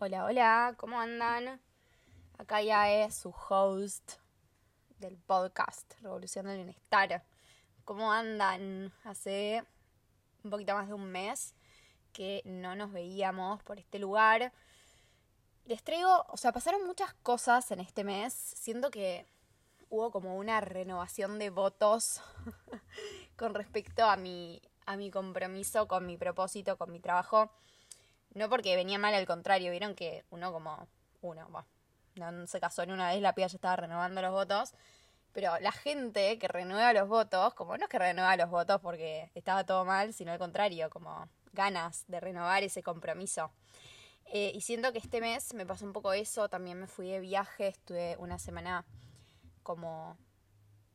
Hola, hola, ¿cómo andan? Acá ya es su host del podcast Revolución del Bienestar. ¿Cómo andan? Hace un poquito más de un mes que no nos veíamos por este lugar. Les traigo, o sea, pasaron muchas cosas en este mes. Siento que hubo como una renovación de votos con respecto a mi, a mi compromiso con mi propósito, con mi trabajo. No porque venía mal, al contrario, vieron que uno como uno, no, se casó en una vez, la piba ya estaba renovando los votos. Pero la gente que renueva los votos, como no es que renueva los votos porque estaba todo mal, sino al contrario, como ganas de renovar ese compromiso. Eh, y siento que este mes me pasó un poco eso, también me fui de viaje, estuve una semana como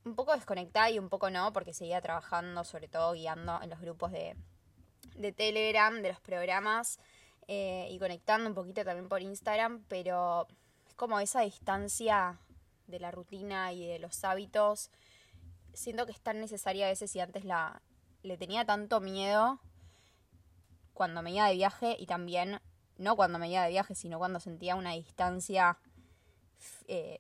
un poco desconectada y un poco no, porque seguía trabajando, sobre todo guiando en los grupos de, de Telegram, de los programas, eh, y conectando un poquito también por Instagram, pero es como esa distancia de la rutina y de los hábitos. Siento que es tan necesaria a veces y antes la le tenía tanto miedo cuando me iba de viaje y también, no cuando me iba de viaje, sino cuando sentía una distancia eh,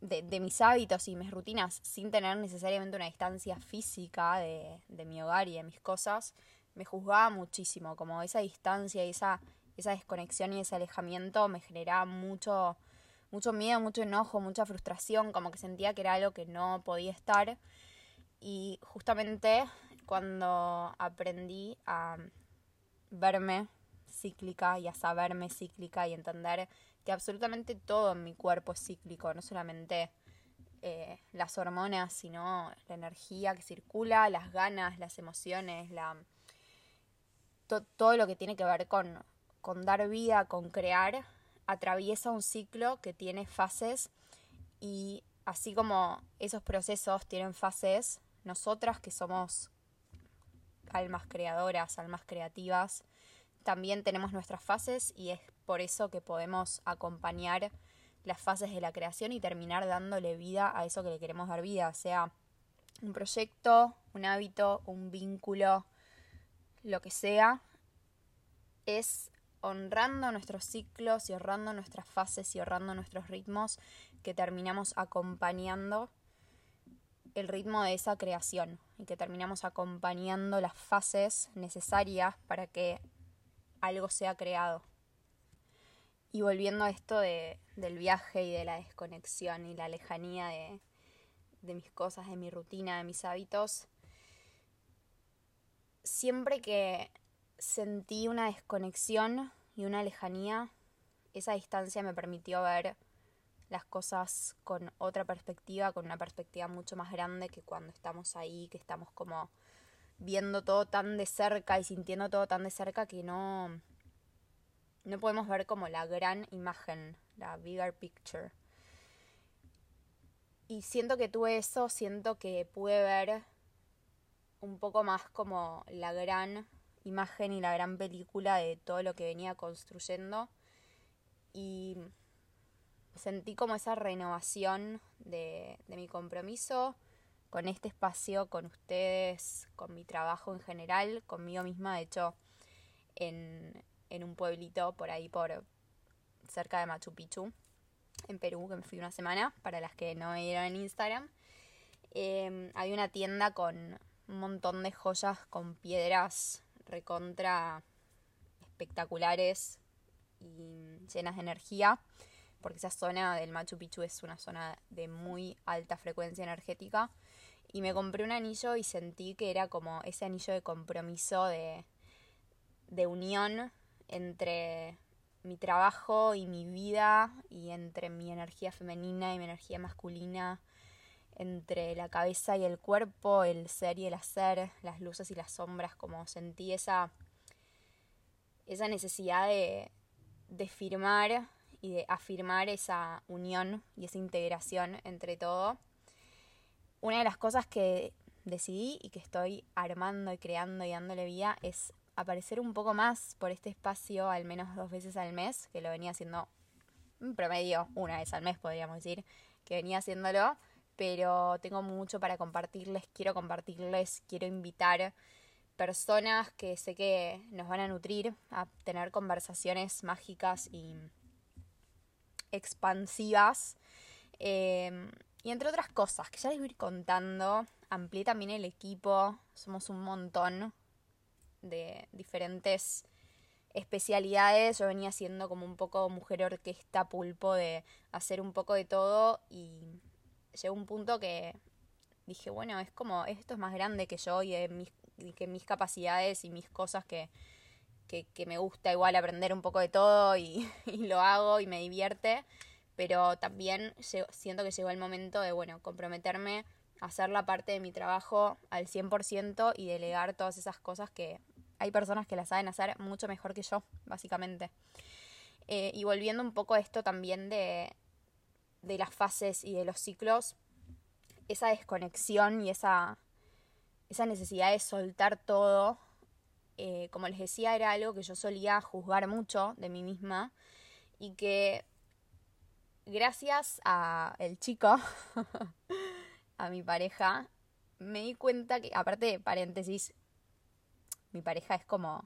de, mis hábitos y mis rutinas sin tener necesariamente una distancia física de, de mi hogar y de mis cosas me juzgaba muchísimo, como esa distancia esa, esa desconexión y ese alejamiento me generaba mucho, mucho miedo, mucho enojo, mucha frustración, como que sentía que era algo que no podía estar. Y justamente cuando aprendí a verme cíclica y a saberme cíclica y entender que absolutamente todo en mi cuerpo es cíclico, no solamente eh, las hormonas, sino la energía que circula, las ganas, las emociones, la, todo lo que tiene que ver con, con dar vida, con crear, atraviesa un ciclo que tiene fases y así como esos procesos tienen fases, nosotras que somos almas creadoras, almas creativas, también tenemos nuestras fases y es por eso que podemos acompañar las fases de la creación y terminar dándole vida a eso que le queremos dar vida, sea un proyecto, un hábito, un vínculo, lo que sea, es honrando nuestros ciclos y honrando nuestras fases y honrando nuestros ritmos que terminamos acompañando el ritmo de esa creación y que terminamos acompañando las fases necesarias para que algo sea creado. Y volviendo a esto de, del viaje y de la desconexión y la lejanía de, de mis cosas, de mi rutina, de mis hábitos, siempre que sentí una desconexión y una lejanía, esa distancia me permitió ver las cosas con otra perspectiva, con una perspectiva mucho más grande que cuando estamos ahí, que estamos como viendo todo tan de cerca y sintiendo todo tan de cerca que no no podemos ver como la gran imagen, la bigger picture. Y siento que tuve eso, siento que pude ver un poco más como la gran imagen y la gran película de todo lo que venía construyendo. Y sentí como esa renovación de, mi compromiso con este espacio, con ustedes, con mi trabajo en general, conmigo misma. De hecho, en, un pueblito por ahí, por cerca de Machu Picchu, en Perú, que me fui una semana, para las que no me vieron en Instagram. Eh, hay una tienda con un montón de joyas con piedras recontra espectaculares y llenas de energía, porque esa zona del Machu Picchu es una zona de muy alta frecuencia energética. Y me compré un anillo y sentí que era como ese anillo de compromiso, de, de unión entre mi trabajo y mi vida y entre mi energía femenina y mi energía masculina entre la cabeza y el cuerpo, el ser y el hacer, las luces y las sombras, como sentí esa, esa necesidad de, de firmar y de afirmar esa unión y esa integración entre todo. Una de las cosas que decidí y que estoy armando y creando y dándole vida es aparecer un poco más por este espacio al menos dos veces al mes, que lo venía haciendo en promedio una vez al mes podríamos decir, que venía haciéndolo pero tengo mucho para compartirles, quiero compartirles, quiero invitar personas que sé que nos van a nutrir, a tener conversaciones mágicas y expansivas. Em, y entre otras cosas, que ya les voy a ir contando, amplié también el equipo, somos un montón de diferentes especialidades. Yo venía siendo como un poco mujer orquesta, pulpo, de hacer un poco de todo y llegó un punto que dije, bueno, es como, esto es más grande que yo y, mis, que mis capacidades y mis cosas que, que, me gusta igual aprender un poco de todo y, y lo hago y me divierte pero también siento que llegó el momento de, bueno, comprometerme a hacer la parte de mi trabajo al 100% y delegar todas esas cosas que hay personas que las saben hacer mucho mejor que yo, básicamente. Eh, y volviendo un poco a esto también de, de las fases y de los ciclos, esa desconexión y esa, esa necesidad de soltar todo, eh, como les decía, era algo que yo solía juzgar mucho de mí misma y que gracias a el chico, a mi pareja, me di cuenta que, aparte de paréntesis, mi pareja es como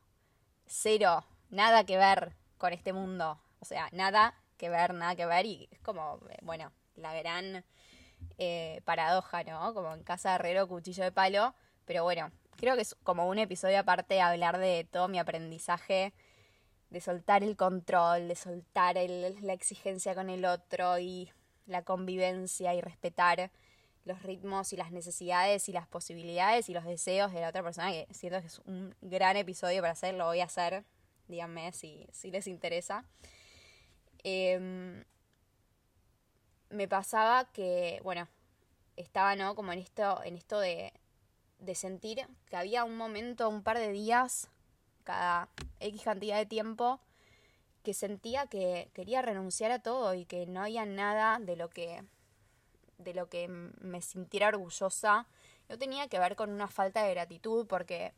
cero, nada que ver con este mundo. O sea, nada que ver, nada que ver. Y es como, eh, bueno, la gran eh, paradoja, ¿no? Como en casa de herrero, cuchillo de palo. Pero bueno, creo que es como un episodio aparte hablar de todo mi aprendizaje de soltar el control, de soltar la exigencia con el otro y la convivencia y respetar los ritmos y las necesidades y las posibilidades y los deseos de la otra persona, que siento que es un gran episodio para hacer, lo voy a hacer, díganme si, si les interesa. Em, me pasaba que, bueno, estaba, ¿no? Como en esto, en esto de, de sentir que había un momento, un par de días cada X cantidad de tiempo que sentía que quería renunciar a todo y que no había nada de lo que de lo que me sintiera orgullosa. No tenía que ver con una falta de gratitud porque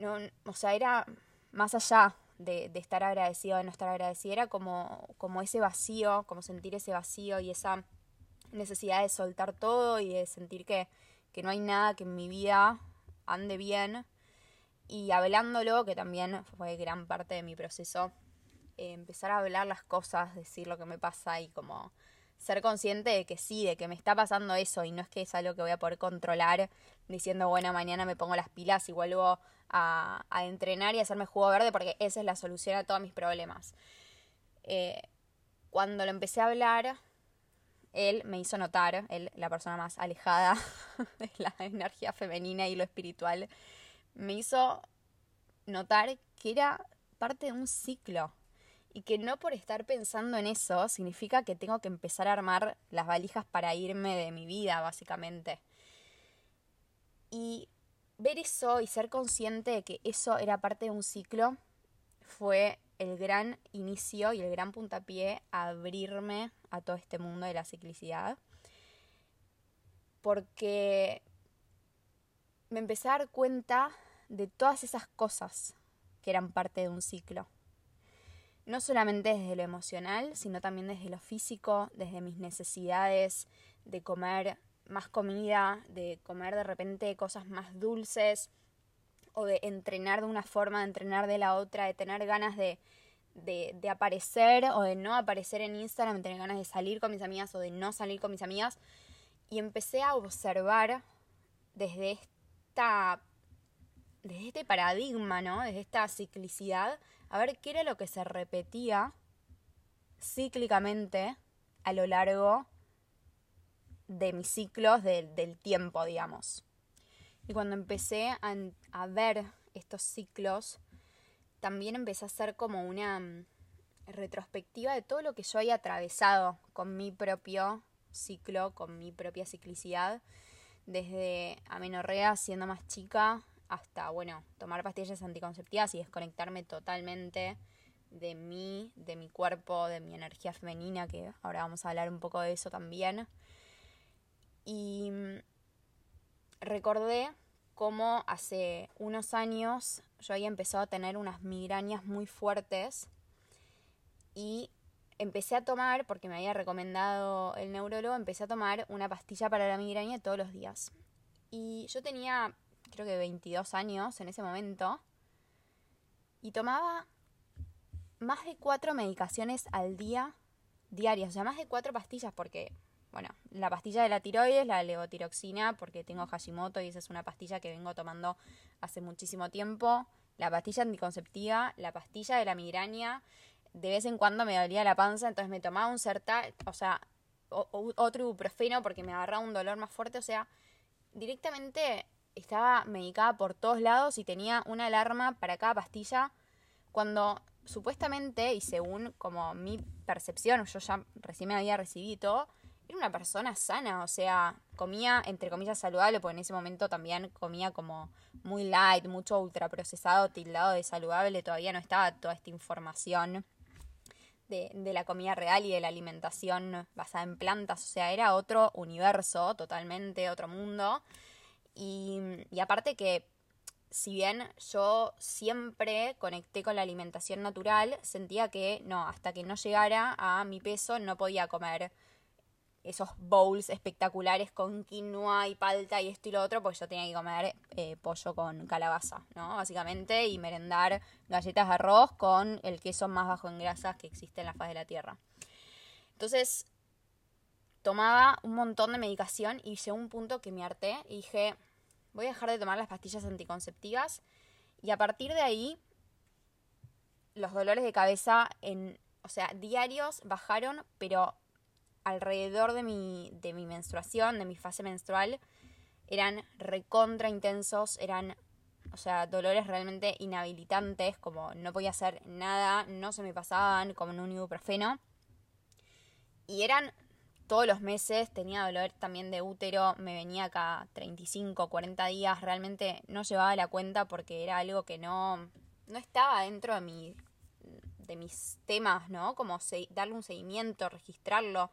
no, o sea, era más allá de, de estar agradecido de no estar agradecido, era como, como ese vacío, como sentir ese vacío y esa necesidad de soltar todo y de sentir que, que no hay nada que en mi vida ande bien. Y hablándolo, que también fue gran parte de mi proceso, eh, empezar a hablar las cosas, decir lo que me pasa y como ser consciente de que sí, de que me está pasando eso y no es que es algo que voy a poder controlar diciendo, bueno, mañana me pongo las pilas y vuelvo a, entrenar y hacerme jugo verde porque esa es la solución a todos mis problemas. Eh, cuando lo empecé a hablar, él me hizo notar, él, la persona más alejada de la energía femenina y lo espiritual, me hizo notar que era parte de un ciclo y que no por estar pensando en eso significa que tengo que empezar a armar las valijas para irme de mi vida, básicamente. Y ver eso y ser consciente de que eso era parte de un ciclo fue el gran inicio y el gran puntapié a abrirme a todo este mundo de la ciclicidad. Porque me empecé a dar cuenta de todas esas cosas que eran parte de un ciclo. No solamente desde lo emocional, sino también desde lo físico, desde mis necesidades de comer más comida, de comer de repente cosas más dulces, o de entrenar de una forma, de entrenar de la otra, de tener ganas de, de, de, aparecer o de no aparecer en Instagram, de tener ganas de salir con mis amigas o de no salir con mis amigas. Y empecé a observar desde esta desde este paradigma, ¿no? Desde esta ciclicidad, a ver qué era lo que se repetía cíclicamente a lo largo de mis ciclos del tiempo, digamos. Y cuando empecé a, a, ver estos ciclos, también empecé a hacer como una mm, retrospectiva de todo lo que yo había atravesado con mi propio ciclo, con mi propia ciclicidad, desde amenorrea siendo más chica hasta, bueno, tomar pastillas anticonceptivas y desconectarme totalmente de mí, de mi cuerpo, de mi energía femenina, que ahora vamos a hablar un poco de eso también. Y mm, recordé cómo hace unos años yo había empezado a tener unas migrañas muy fuertes y empecé a tomar, porque me había recomendado el neurólogo, empecé a tomar una pastilla para la migraña todos los días. Y yo tenía creo que 22 años en ese momento, y tomaba más de cuatro medicaciones al día, diarias, o sea, más de cuatro pastillas, porque, bueno, la pastilla de la tiroides, la levotiroxina, porque tengo Hashimoto y esa es una pastilla que vengo tomando hace muchísimo tiempo, la pastilla anticonceptiva, la pastilla de la migraña, de vez en cuando me dolía la panza, entonces me tomaba un Sertal, o sea, otro ibuprofeno porque me agarraba un dolor más fuerte, o sea, directamente estaba medicada por todos lados y tenía una alarma para cada pastilla cuando supuestamente y según como mi percepción, yo ya recién me había recibido era una persona sana, o sea, comía entre comillas saludable, porque en ese momento también comía como muy light, mucho ultraprocesado, tildado de saludable, todavía no estaba toda esta información de, de, la comida real y de la alimentación basada en plantas, o sea, era otro universo, totalmente otro mundo. Y, aparte que, si bien yo siempre conecté con la alimentación natural, sentía que no, hasta que no llegara a mi peso no podía comer esos bowls espectaculares con quinoa y palta y esto y lo otro, porque yo tenía que comer eh, pollo con calabaza, ¿no? Básicamente, y merendar galletas de arroz con el queso más bajo en grasas que existe en la faz de la tierra. Entonces, tomaba un montón de medicación y llegó un punto que me harté y dije, voy a dejar de tomar las pastillas anticonceptivas y a partir de ahí los dolores de cabeza en, o sea, diarios bajaron, pero alrededor de mi, de mi menstruación, de mi fase menstrual, eran recontra intensos, eran, o sea, dolores realmente inhabilitantes, como no podía hacer nada, no se me pasaban como en un ibuprofeno. Y eran todos los meses, tenía dolor también de útero, me venía acá 35, 40 días, realmente no llevaba la cuenta porque era algo que no, no estaba dentro de mi de mis temas, ¿no? Como darle un seguimiento, registrarlo.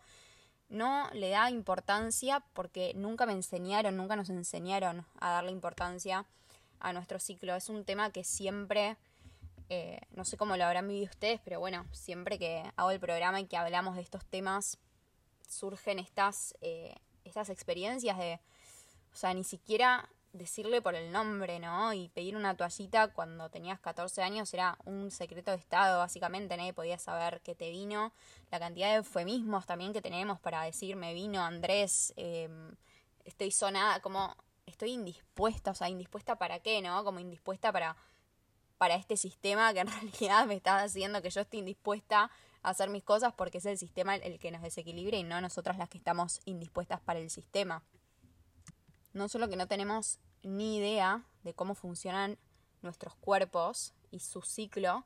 No le da importancia porque nunca me enseñaron, nunca nos enseñaron a darle importancia a nuestro ciclo. Es un tema que siempre, eh, no sé cómo lo habrán vivido ustedes, pero bueno, siempre que hago el programa y que hablamos de estos temas, surgen estas, eh, estas experiencias de, o sea, ni siquiera decirle por el nombre, ¿no? Y pedir una toallita cuando tenías 14 años era un secreto de Estado, básicamente nadie podía saber que te vino. La cantidad de eufemismos también que tenemos para decir me vino Andrés, em, estoy sonada, como estoy indispuesta, o sea, indispuesta para qué, ¿no? Como indispuesta para, para este sistema que en realidad me está haciendo que yo esté indispuesta hacer mis cosas porque es el sistema el que nos desequilibra y no nosotras las que estamos indispuestas para el sistema no solo que no tenemos ni idea de cómo funcionan nuestros cuerpos y su ciclo,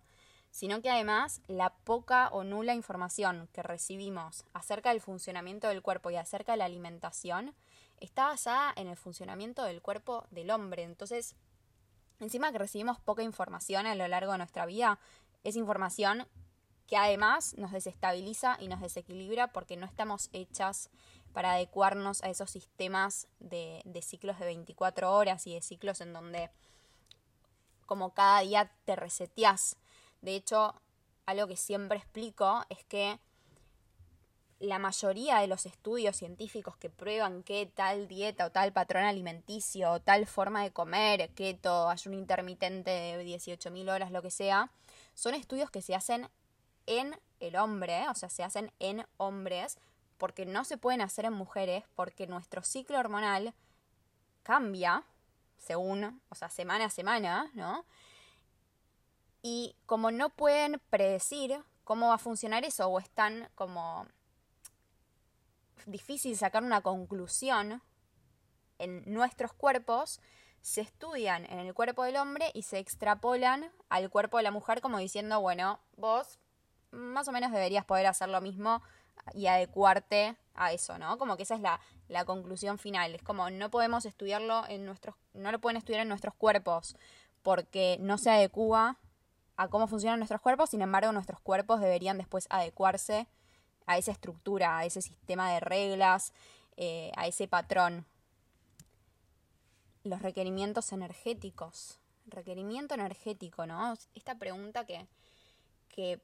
sino que además la poca o nula información que recibimos acerca del funcionamiento del cuerpo y acerca de la alimentación está basada en el funcionamiento del cuerpo del hombre. Entonces, encima que recibimos poca información a lo largo de nuestra vida, es información que además nos desestabiliza y nos desequilibra porque no estamos hechas para adecuarnos a esos sistemas de, ciclos de 24 horas y de ciclos en donde como cada día te reseteas. De hecho, algo que siempre explico es que la mayoría de los estudios científicos que prueban que tal dieta o tal patrón alimenticio o tal forma de comer, keto, ayuno intermitente de 18.000 horas, lo que sea, son estudios que se hacen en el hombre, o sea, se hacen en hombres porque no se pueden hacer en mujeres, porque nuestro ciclo hormonal cambia según, o sea, semana a semana, ¿no? Y como no pueden predecir cómo va a funcionar eso, o es tan como difícil sacar una conclusión en nuestros cuerpos, se estudian en el cuerpo del hombre y se extrapolan al cuerpo de la mujer como diciendo, bueno, vos más o menos deberías poder hacer lo mismo y adecuarte a eso, ¿no? Como que esa es la, conclusión final. Es como no podemos estudiarlo en nuestros, no lo pueden estudiar en nuestros cuerpos porque no se adecua a cómo funcionan nuestros cuerpos, sin embargo nuestros cuerpos deberían después adecuarse a esa estructura, a ese sistema de reglas, eh, a ese patrón. Los requerimientos energéticos. Requerimiento energético, ¿no? Esta pregunta que, que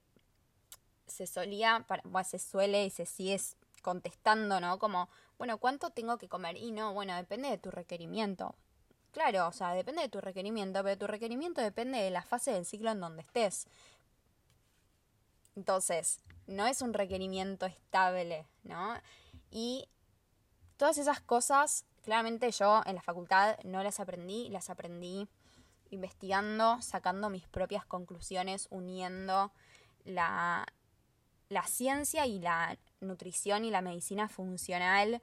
se solía, bueno, se suele y se sigue contestando, ¿no? Como, bueno, ¿cuánto tengo que comer? Y no, bueno, depende de tu requerimiento. claro, o sea, depende de tu requerimiento, pero tu requerimiento depende de la fase del ciclo en donde estés. Entonces, no es un requerimiento estable, ¿no? Y todas esas cosas, claramente yo en la facultad no las aprendí, las aprendí investigando, sacando mis propias conclusiones, uniendo la, la ciencia y la nutrición y la medicina funcional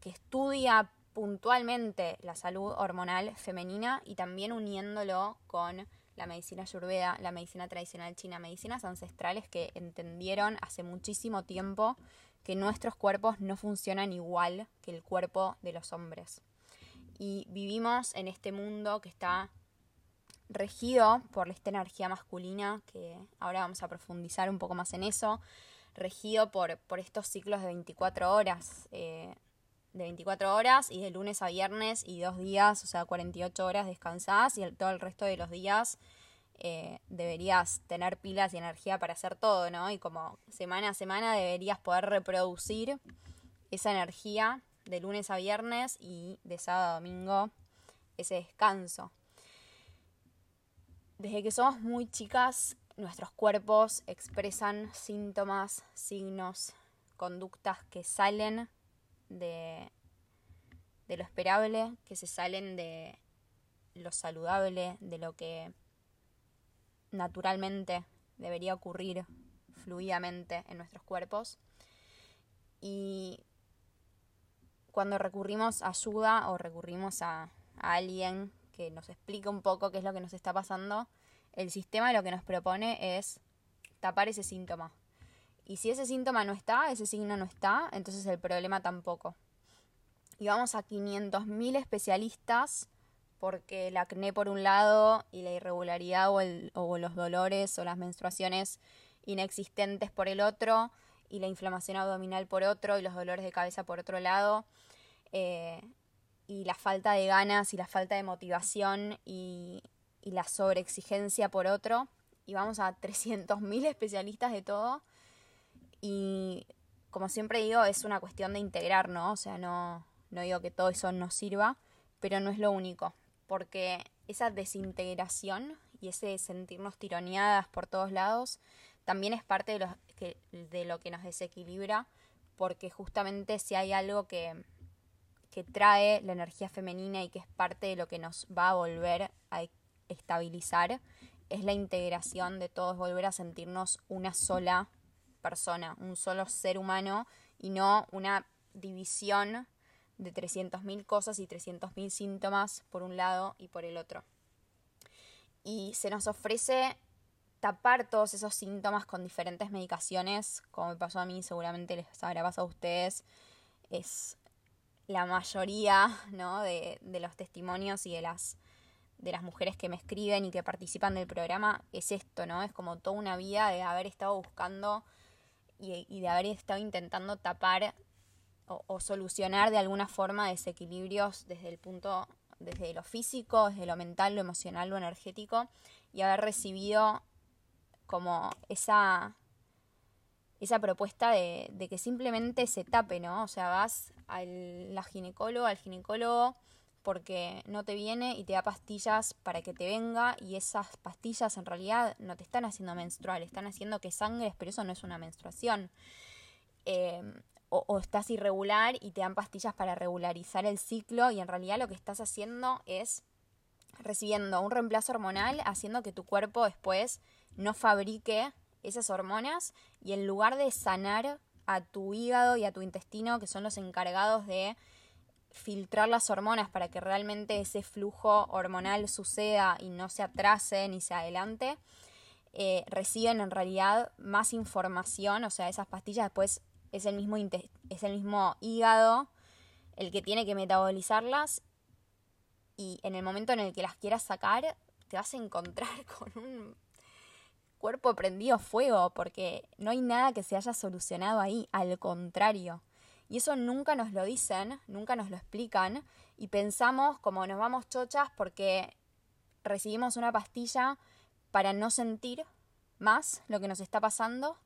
que estudia puntualmente la salud hormonal femenina y también uniéndolo con la medicina ayurveda, la medicina tradicional china, medicinas ancestrales que entendieron hace muchísimo tiempo que nuestros cuerpos no funcionan igual que el cuerpo de los hombres. Y vivimos en este mundo que está regido por esta energía masculina, que ahora vamos a profundizar un poco más en eso, regido por, por estos ciclos de 24 horas. Eh, de 24 horas y de lunes a viernes y dos días, o sea, 48 horas descansadas y todo el resto de los días eh, deberías tener pilas y energía para hacer todo, ¿no? Y como semana a semana deberías poder reproducir esa energía de lunes a viernes y de sábado a domingo ese descanso. Desde que somos muy chicas, nuestros cuerpos expresan síntomas, signos, conductas que salen de, lo esperable, que se salen de lo saludable, de lo que naturalmente debería ocurrir fluidamente en nuestros cuerpos. Y cuando recurrimos a ayuda o recurrimos a alguien que nos explique un poco qué es lo que nos está pasando, el sistema lo que nos propone es tapar ese síntoma, y si ese síntoma no está, ese signo no está, entonces el problema tampoco. Y vamos a 500.000 especialistas porque el acné por un lado y la irregularidad o, los dolores o las menstruaciones inexistentes por el otro y la inflamación abdominal por otro y los dolores de cabeza por otro lado eh, y la falta de ganas y la falta de motivación y, la sobreexigencia por otro. Y vamos a 300.000 especialistas de todo. Y como siempre digo, es una cuestión de integrar, ¿no? O sea, no, no digo que todo eso nos sirva, pero no es lo único, porque esa desintegración y ese sentirnos tironeadas por todos lados también es parte de lo que nos desequilibra, porque justamente si hay algo que, que trae la energía femenina y que es parte de lo que nos va a volver a estabilizar, es la integración de todos, volver a sentirnos una sola persona, un solo ser humano y no una división de 300.000 cosas y 300.000 síntomas por un lado y por el otro. Y se nos ofrece tapar todos esos síntomas con diferentes medicaciones, como me pasó a mí, seguramente les habrá pasado a ustedes. Es la mayoría ¿no? de, los testimonios y de las, de las mujeres que me escriben y que participan del programa es esto, ¿no? Es como toda una vida de haber estado buscando y, de haber estado intentando tapar o, solucionar de alguna forma desequilibrios desde el punto, desde lo físico, desde lo mental, lo emocional, lo energético, y haber recibido como esa, esa propuesta de, de que simplemente se tape, ¿no? O sea, vas al la ginecólogo, al ginecólogo porque no te viene y te da pastillas para que te venga y esas pastillas en realidad no te están haciendo menstrual, están haciendo que sangres, pero eso no es una menstruación. Em, o, estás irregular y te dan pastillas para regularizar el ciclo y en realidad lo que estás haciendo es recibiendo un reemplazo hormonal, haciendo que tu cuerpo después no fabrique esas hormonas y en lugar de sanar a tu hígado y a tu intestino, que son los encargados de filtrar las hormonas para que realmente ese flujo hormonal suceda y no se atrase ni se adelante, eh, reciben en realidad más información, o sea, esas pastillas después es el mismo, es el mismo hígado el que tiene que metabolizarlas y en el momento en el que las quieras sacar te vas a encontrar con un cuerpo prendido fuego porque no hay nada que se haya solucionado ahí, al contrario. Y eso nunca nos lo dicen, nunca nos lo explican y pensamos como nos vamos chochas porque recibimos una pastilla para no sentir más lo que nos está pasando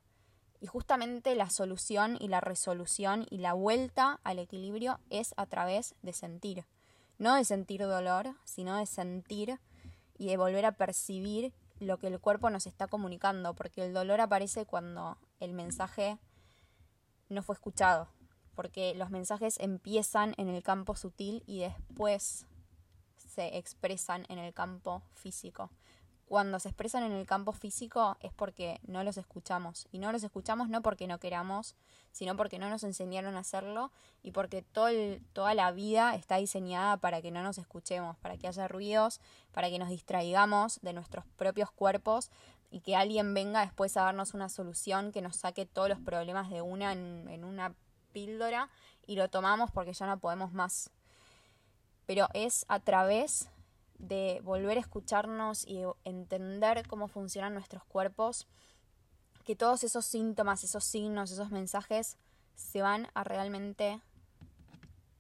y justamente la solución y la resolución y la vuelta al equilibrio es a través de sentir. no de sentir dolor, sino de sentir y de volver a percibir lo que el cuerpo nos está comunicando, porque el dolor aparece cuando el mensaje no fue escuchado, porque los mensajes empiezan en el campo sutil y después se expresan en el campo físico cuando se expresan en el campo físico es porque no los escuchamos. Y no los escuchamos no porque no queramos, sino porque no nos enseñaron a hacerlo y porque todo toda la vida está diseñada para que no nos escuchemos, para que haya ruidos, para que nos distraigamos de nuestros propios cuerpos y que alguien venga después a darnos una solución que nos saque todos los problemas de una en, en una píldora y lo tomamos porque ya no podemos más. Pero es a través de volver a escucharnos y entender cómo funcionan nuestros cuerpos, que todos esos síntomas, esos signos, esos mensajes se van a realmente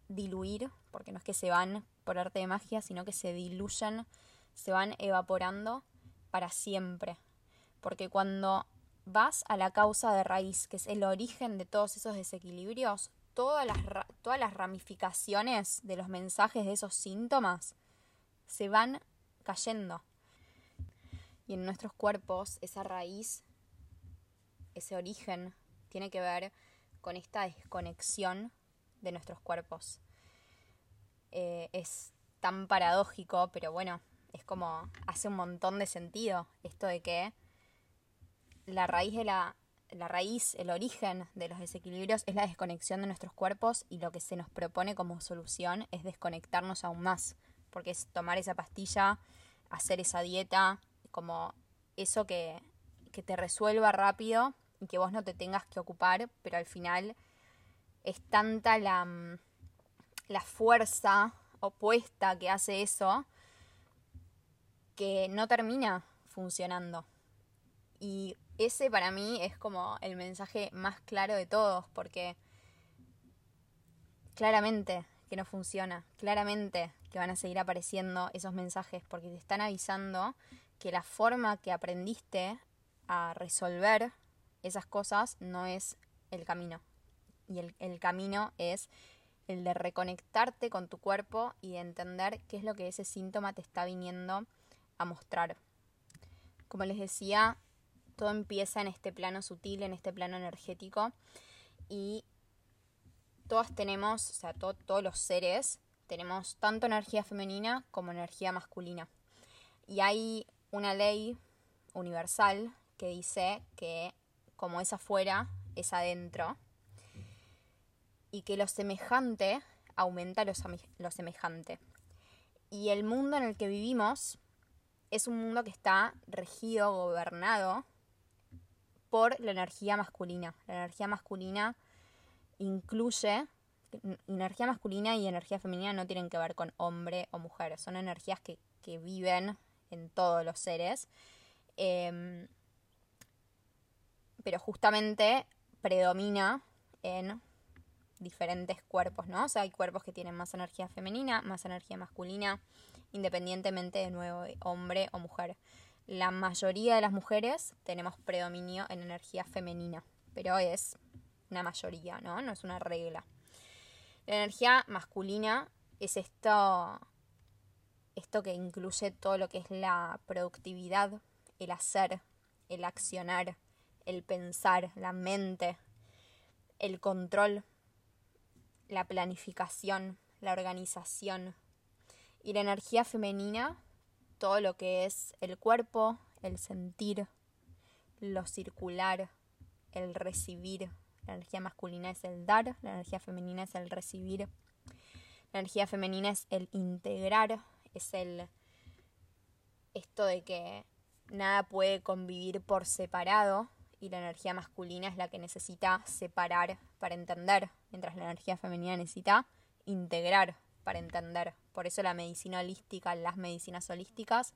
diluir, porque no es que se van por arte de magia, sino que se diluyen, se van evaporando para siempre. Porque cuando vas a la causa de raíz, que es el origen de todos esos desequilibrios, todas las, todas las ramificaciones de los mensajes de esos síntomas se van cayendo. Y en nuestros cuerpos esa raíz, ese origen, tiene que ver con esta desconexión de nuestros cuerpos. Eh, es tan paradójico, pero bueno, es como hace un montón de sentido esto de que la raíz de la, la raíz, el origen de los desequilibrios es la desconexión de nuestros cuerpos y lo que se nos propone como solución es desconectarnos aún más porque es tomar esa pastilla, hacer esa dieta, como eso que, que te resuelva rápido y que vos no te tengas que ocupar, pero al final es tanta la, mm, la fuerza opuesta que hace eso que no termina funcionando. Y ese para mí es como el mensaje más claro de todos, porque claramente que no funciona, claramente que van a seguir apareciendo esos mensajes porque te están avisando que la forma que aprendiste a resolver esas cosas no es el camino. Y el, el, camino es el de reconectarte con tu cuerpo y de entender qué es lo que ese síntoma te está viniendo a mostrar. Como les decía, todo empieza en este plano sutil, en este plano energético y todas tenemos, o sea, todos los seres tenemos tanto energía femenina como energía masculina. Y hay una ley universal que dice que como es afuera, es adentro. Y que lo semejante aumenta lo, lo semejante. Y el mundo en el que vivimos es un mundo que está regido, gobernado por la energía masculina. La energía masculina incluye energía masculina y energía femenina no tienen que ver con hombre o mujer, son energías que, viven en todos los seres. Em, pero justamente predomina en diferentes cuerpos, ¿no? O sea, hay cuerpos que tienen más energía femenina, más energía masculina, independientemente de nuevo hombre o mujer. La mayoría de las mujeres tenemos predominio en energía femenina, pero es una mayoría, ¿no? No es una regla. La energía masculina es esto, esto que incluye todo lo que es la productividad, el hacer, el accionar, el pensar, la mente, el control, la planificación, la organización. Y la energía femenina, todo lo que es el cuerpo, el sentir, lo circular, el recibir, la energía masculina es el dar, la energía femenina es el recibir. La energía femenina es el integrar, es el esto de que nada puede convivir por separado y la energía masculina es la que necesita separar para entender, mientras la energía femenina necesita integrar para entender. Por eso la medicina holística, las medicinas holísticas,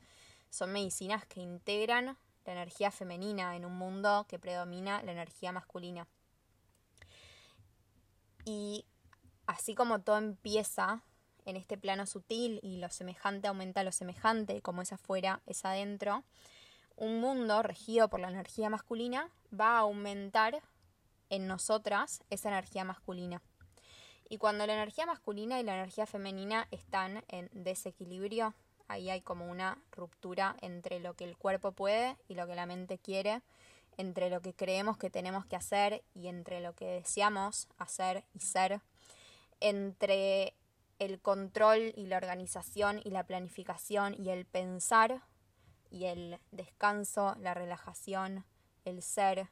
son medicinas que integran la energía femenina en un mundo que predomina la energía masculina. Y así como todo empieza en este plano sutil y lo semejante aumenta lo semejante, como es afuera, es adentro, un mundo regido por la energía masculina va a aumentar en nosotras esa energía masculina. Y cuando la energía masculina y la energía femenina están en desequilibrio, ahí hay como una ruptura entre lo que el cuerpo puede y lo que la mente quiere, entre lo que creemos que tenemos que hacer y entre lo que deseamos hacer y ser, entre el control y la organización y la planificación y el pensar y el descanso, la relajación, el ser,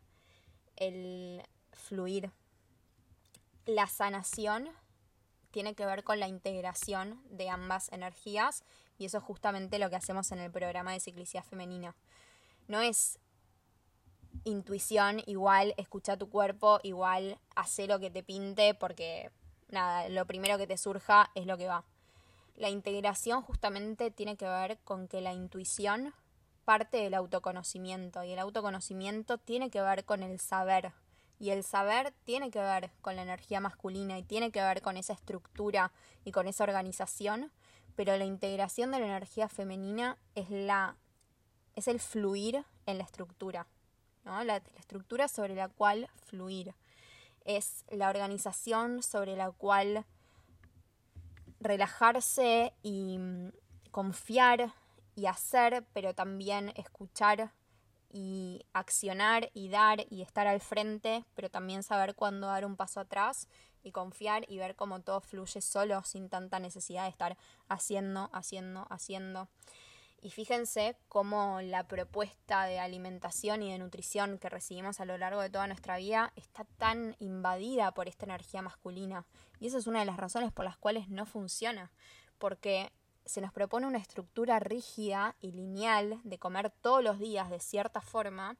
el fluir. La sanación tiene que ver con la integración de ambas energías y eso es justamente lo que hacemos en el programa de ciclicidad femenina. No es intuición igual, escucha tu cuerpo, igual hacer lo que te pinte porque nada, lo primero que te surja es lo que va. La integración justamente tiene que ver con que la intuición parte del autoconocimiento y el autoconocimiento tiene que ver con el saber y el saber tiene que ver con la energía masculina y tiene que ver con esa estructura y con esa organización, pero la integración de la energía femenina es la es el fluir en la estructura, ¿no? la, la estructura sobre la cual fluir es la organización sobre la cual relajarse y mm, confiar y hacer, pero también escuchar y accionar y dar y estar al frente, pero también saber cuándo dar un paso atrás y confiar y ver cómo todo fluye solo sin tanta necesidad de estar haciendo, haciendo, haciendo. Y fíjense cómo la propuesta de alimentación y de nutrición que recibimos a lo largo de toda nuestra vida está tan invadida por esta energía masculina. Y esa es una de las razones por las cuales no funciona. Porque se nos propone una estructura rígida y lineal de comer todos los días de cierta forma.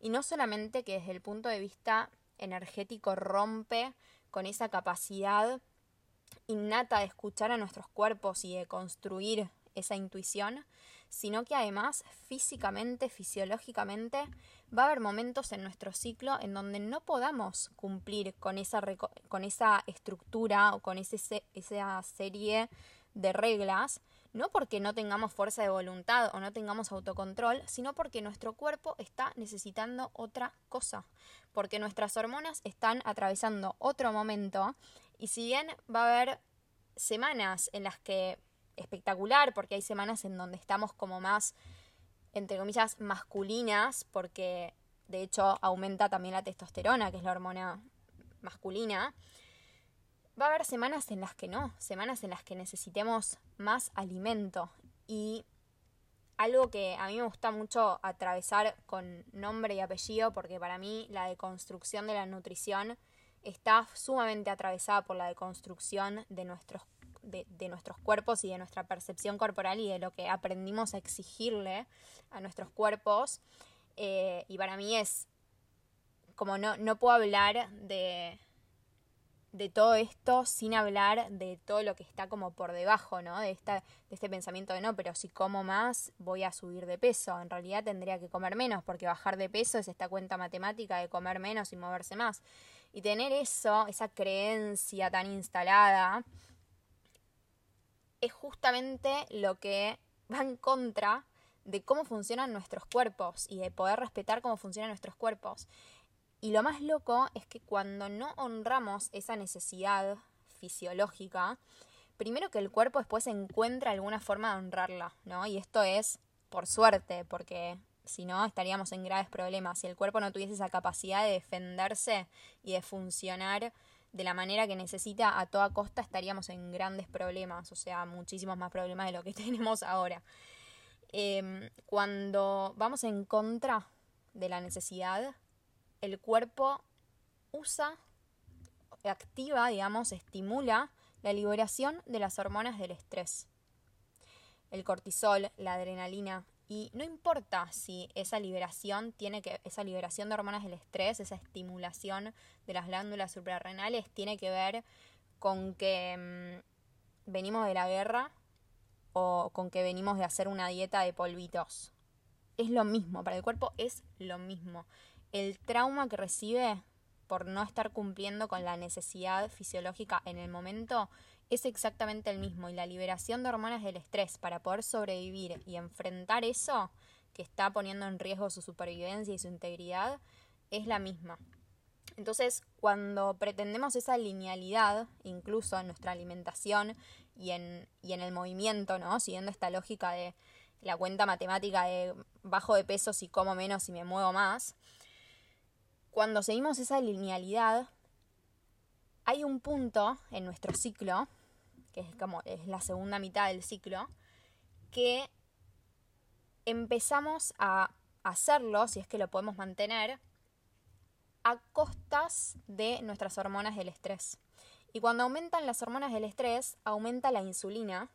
Y no solamente que desde el punto de vista energético rompe con esa capacidad innata de escuchar a nuestros cuerpos y de construir esa intuición, sino que además físicamente, fisiológicamente, va a haber momentos en nuestro ciclo en donde no podamos cumplir con esa, con esa estructura o con esa serie de reglas, no porque no tengamos fuerza de voluntad o no tengamos autocontrol, sino porque nuestro cuerpo está necesitando otra cosa, porque nuestras hormonas están atravesando otro momento y si bien va a haber semanas en las que espectacular, porque hay semanas en donde estamos como más, entre comillas, masculinas, porque de hecho aumenta también la testosterona, que es la hormona masculina. Va a haber semanas en las que no, semanas en las que necesitemos más alimento. Y algo que a mí me gusta mucho atravesar con nombre y apellido, porque para mí la deconstrucción de la nutrición está sumamente atravesada por la deconstrucción de nuestros de, nuestros cuerpos y de nuestra percepción corporal y de lo que aprendimos a exigirle a nuestros cuerpos. Eh, y para mí es como no, no puedo hablar de, de todo esto sin hablar de todo lo que está como por debajo, ¿no? De, esta, de este pensamiento de no, pero si como más voy a subir de peso. En realidad tendría que comer menos porque bajar de peso es esta cuenta matemática de comer menos y moverse más. Y tener eso, esa creencia tan instalada, es justamente lo que va en contra de cómo funcionan nuestros cuerpos y de poder respetar cómo funcionan nuestros cuerpos. Y lo más loco es que cuando no honramos esa necesidad fisiológica, primero que el cuerpo después encuentra alguna forma de honrarla, ¿no? Y esto es por suerte, porque si no estaríamos en graves problemas. Si el cuerpo no tuviese esa capacidad de defenderse y de funcionar de la manera que necesita a toda costa, estaríamos en grandes problemas, o sea, muchísimos más problemas de lo que tenemos ahora. Em, cuando vamos en contra de la necesidad, el cuerpo usa, activa, digamos, estimula la liberación de las hormonas del estrés. El cortisol, la adrenalina, y no importa si esa liberación tiene que, esa liberación de hormonas del estrés, esa estimulación de las glándulas suprarrenales, tiene que ver con que mm, venimos de la guerra o con que venimos de hacer una dieta de polvitos. Es lo mismo, para el cuerpo es lo mismo. El trauma que recibe por no estar cumpliendo con la necesidad fisiológica en el momento es exactamente el mismo y la liberación de hormonas del estrés para poder sobrevivir y enfrentar eso que está poniendo en riesgo su supervivencia y su integridad es la misma. Entonces, cuando pretendemos esa linealidad, incluso en nuestra alimentación y en, y en el movimiento, ¿no? Siguiendo esta lógica de la cuenta matemática de bajo de peso si como menos y me muevo más, cuando seguimos esa linealidad, hay un punto en nuestro ciclo, que es como es la segunda mitad del ciclo, que empezamos a hacerlo, si es que lo podemos mantener, a costas de nuestras hormonas del estrés. Y cuando aumentan las hormonas del estrés, aumenta la insulina,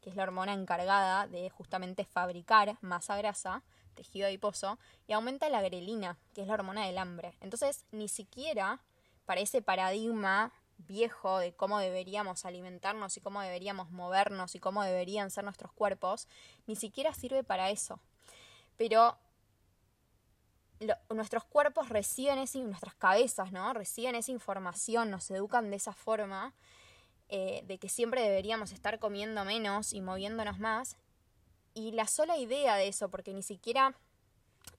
que es la hormona encargada de justamente fabricar masa grasa, tejido adiposo, y aumenta la grelina, que es la hormona del hambre. Entonces, ni siquiera para ese paradigma viejo de cómo deberíamos alimentarnos y cómo deberíamos movernos y cómo deberían ser nuestros cuerpos, ni siquiera sirve para eso. Pero nuestros cuerpos reciben esa, nuestras cabezas, ¿no? Reciben esa información, nos educan de esa forma, eh, de que siempre deberíamos estar comiendo menos y moviéndonos más, y la sola idea de eso, porque ni siquiera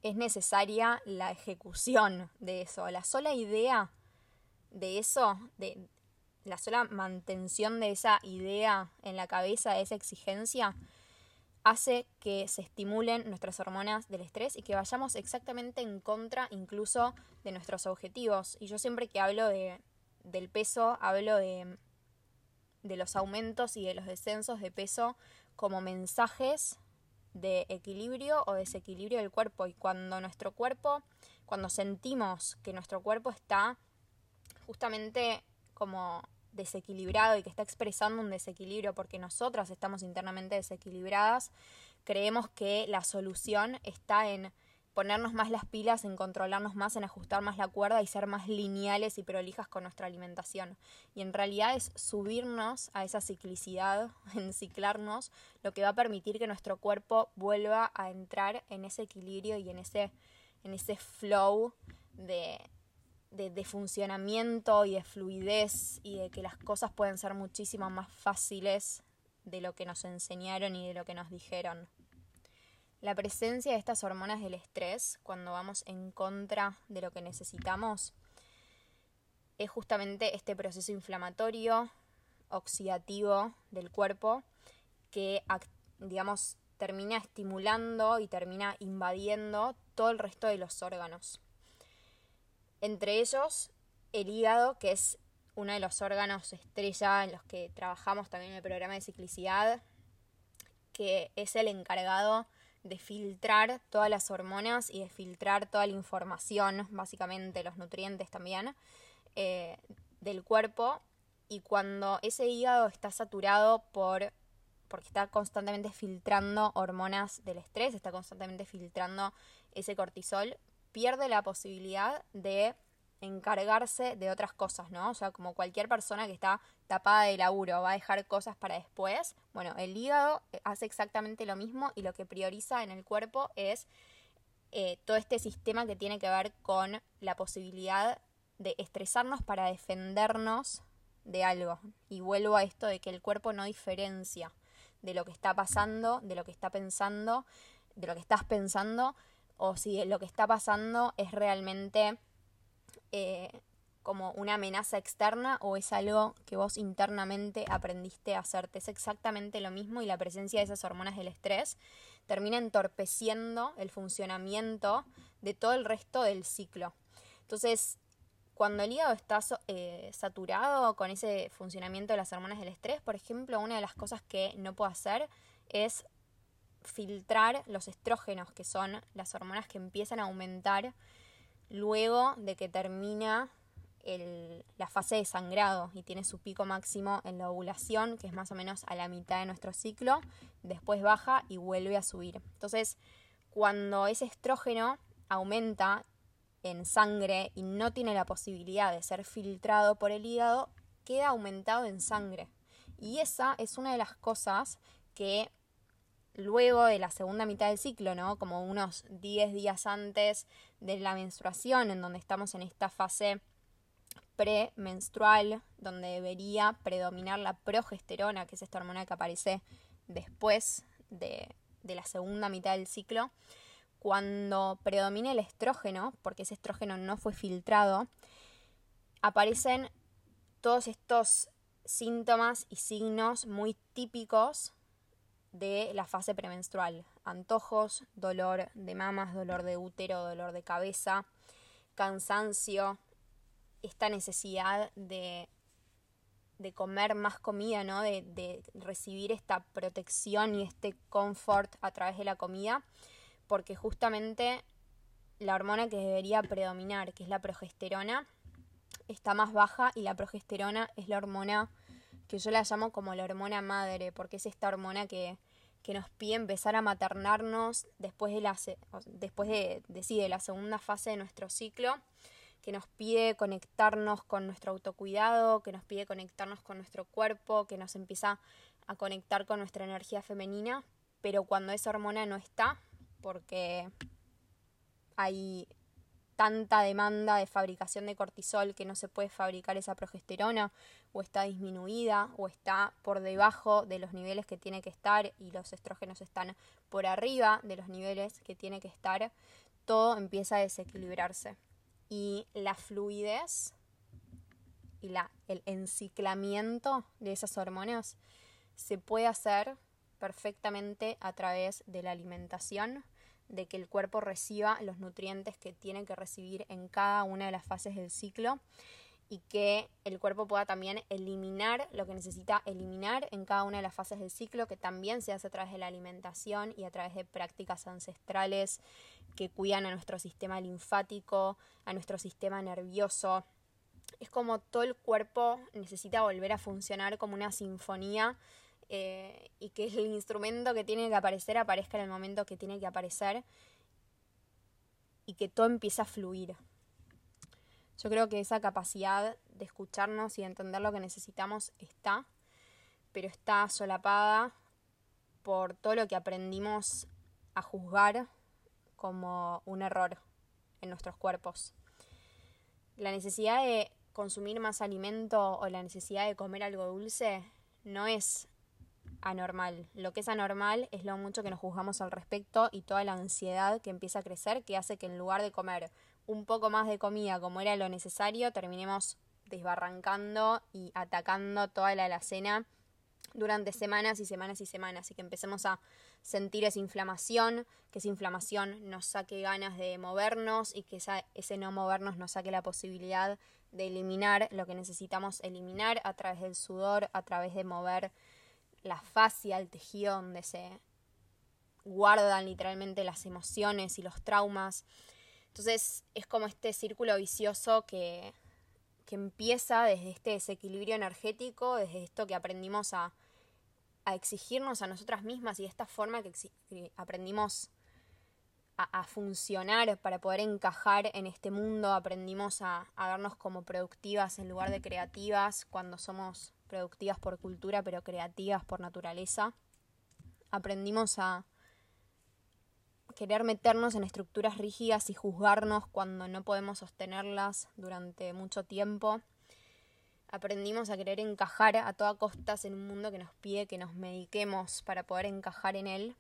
es necesaria la ejecución de eso, la sola idea de eso, de la sola mantención de esa idea en la cabeza, de esa exigencia, hace que se estimulen nuestras hormonas del estrés y que vayamos exactamente en contra incluso de nuestros objetivos. Y yo siempre que hablo de, del peso, hablo de, de los aumentos y de los descensos de peso como mensajes de equilibrio o desequilibrio del cuerpo. Y cuando nuestro cuerpo, cuando sentimos que nuestro cuerpo está justamente como desequilibrado y que está expresando un desequilibrio porque nosotras estamos internamente desequilibradas, creemos que la solución está en ponernos más las pilas, en controlarnos más, en ajustar más la cuerda y ser más lineales y prolijas con nuestra alimentación. Y en realidad es subirnos a esa ciclicidad, en ciclarnos, lo que va a permitir que nuestro cuerpo vuelva a entrar en ese equilibrio y en ese, en ese flow de, de, funcionamiento y de fluidez y de que las cosas pueden ser muchísimo más fáciles de lo que nos enseñaron y de lo que nos dijeron. La presencia de estas hormonas del estrés, cuando vamos en contra de lo que necesitamos, es justamente este proceso inflamatorio, oxidativo del cuerpo, que, digamos, termina estimulando y termina invadiendo todo el resto de los órganos. Entre ellos, el hígado, que es uno de los órganos estrella en los que trabajamos también en el programa de ciclicidad, que es el encargado de filtrar todas las hormonas y de filtrar toda la información, básicamente los nutrientes también, eh, del cuerpo. Y cuando ese hígado está saturado por porque está constantemente filtrando hormonas del estrés, está constantemente filtrando ese cortisol, pierde la posibilidad de encargarse de otras cosas, ¿no? O sea, como cualquier persona que está tapada de laburo va a dejar cosas para después, bueno, el hígado hace exactamente lo mismo y lo que prioriza en el cuerpo es eh, todo este sistema que tiene que ver con la posibilidad de estresarnos para defendernos de algo. Y vuelvo a esto de que el cuerpo no diferencia de lo que está pasando, de lo que está pensando, de lo que estás pensando, o si lo que está pasando es realmente eh, como una amenaza externa o es algo que vos internamente aprendiste a hacerte. Es exactamente lo mismo y la presencia de esas hormonas del estrés termina entorpeciendo el funcionamiento de todo el resto del ciclo. Entonces, cuando el hígado está eh, saturado con ese funcionamiento de las hormonas del estrés, por ejemplo, una de las cosas que no puedo hacer es filtrar los estrógenos, que son las hormonas que empiezan a aumentar luego de que termina la fase de sangrado y tiene su pico máximo en la ovulación, que es más o menos a la mitad de nuestro ciclo, después baja y vuelve a subir. Entonces, cuando ese estrógeno aumenta en sangre y no tiene la posibilidad de ser filtrado por el hígado, queda aumentado en sangre. Y esa es una de las cosas que luego de la segunda mitad del ciclo, ¿no? Como unos 10 días antes de la menstruación, en donde estamos en esta fase premenstrual, donde debería predominar la progesterona, que es esta hormona que aparece después de, de la segunda mitad del ciclo, cuando predomina el estrógeno, porque ese estrógeno no fue filtrado, aparecen todos estos síntomas y signos muy típicos de la fase premenstrual. Antojos, dolor de mamas, dolor de útero, dolor de cabeza, cansancio, esta necesidad de, de comer más comida, ¿no? De, de recibir esta protección y este confort a través de la comida, porque justamente la hormona que debería predominar, que es la progesterona, está más baja y la progesterona es la hormona que yo la llamo como la hormona madre, porque es esta hormona que, que nos pide empezar a maternarnos después de la, después de, de, la segunda fase de nuestro ciclo, que nos pide conectarnos con nuestro autocuidado, que nos pide conectarnos con nuestro cuerpo, que nos empieza a conectar con nuestra energía femenina, pero cuando esa hormona no está, porque hay tanta demanda de fabricación de cortisol que no se puede fabricar esa progesterona o está disminuida o está por debajo de los niveles que tiene que estar y los estrógenos están por arriba de los niveles que tiene que estar, todo empieza a desequilibrarse. Y la fluidez y la, el enciclamiento de esas hormonas se puede hacer perfectamente a través de la alimentación de que el cuerpo reciba los nutrientes que tiene que recibir en cada una de las fases del ciclo y que el cuerpo pueda también eliminar lo que necesita eliminar en cada una de las fases del ciclo, que también se hace a través de la alimentación y a través de prácticas ancestrales que cuidan a nuestro sistema linfático, a nuestro sistema nervioso. Es como todo el cuerpo necesita volver a funcionar como una sinfonía eh, y que el instrumento que tiene que aparecer aparezca en el momento que tiene que aparecer y que todo empieza a fluir. Yo creo que esa capacidad de escucharnos y de entender lo que necesitamos está, pero está solapada por todo lo que aprendimos a juzgar como un error en nuestros cuerpos. La necesidad de consumir más alimento o la necesidad de comer algo dulce no es anormal. Lo que es anormal es lo mucho que nos juzgamos al respecto y toda la ansiedad que empieza a crecer que hace que en lugar de comer un poco más de comida como era lo necesario, terminemos desbarrancando y atacando toda la alacena durante semanas y semanas y semanas y que empecemos a sentir esa inflamación, que esa inflamación nos saque ganas de movernos y que ese no movernos nos saque la posibilidad de eliminar lo que necesitamos eliminar a través del sudor, a través de mover la fascia, el tejido donde se guardan literalmente las emociones y los traumas. Entonces es como este círculo vicioso que, que empieza desde este desequilibrio energético, desde esto que aprendimos a, a exigirnos a nosotras mismas y de esta forma que, aprendimos a, funcionar para poder encajar en este mundo, aprendimos a, a como productivas en lugar de creativas cuando somos productivas por cultura, pero creativas por naturaleza. Aprendimos a querer meternos en estructuras rígidas y juzgarnos cuando no podemos sostenerlas durante mucho tiempo. Aprendimos a querer encajar a toda costa en un mundo que nos pide que nos mediquemos para poder encajar en él.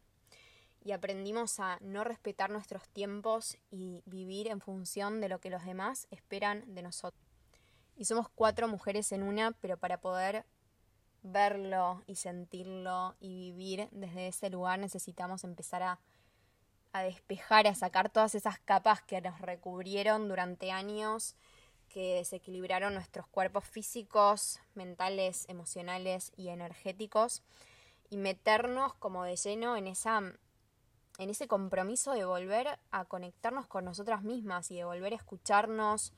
Y aprendimos a no respetar nuestros tiempos y vivir en función de lo que los demás esperan de nosotros. Y somos cuatro mujeres en una, pero para poder verlo y sentirlo y vivir desde ese lugar necesitamos empezar a, a despejar, a sacar todas esas capas que nos recubrieron durante años, que desequilibraron nuestros cuerpos físicos, mentales, emocionales y energéticos y meternos como de lleno en esa en ese compromiso de volver a conectarnos con nosotras mismas y de volver a escucharnos,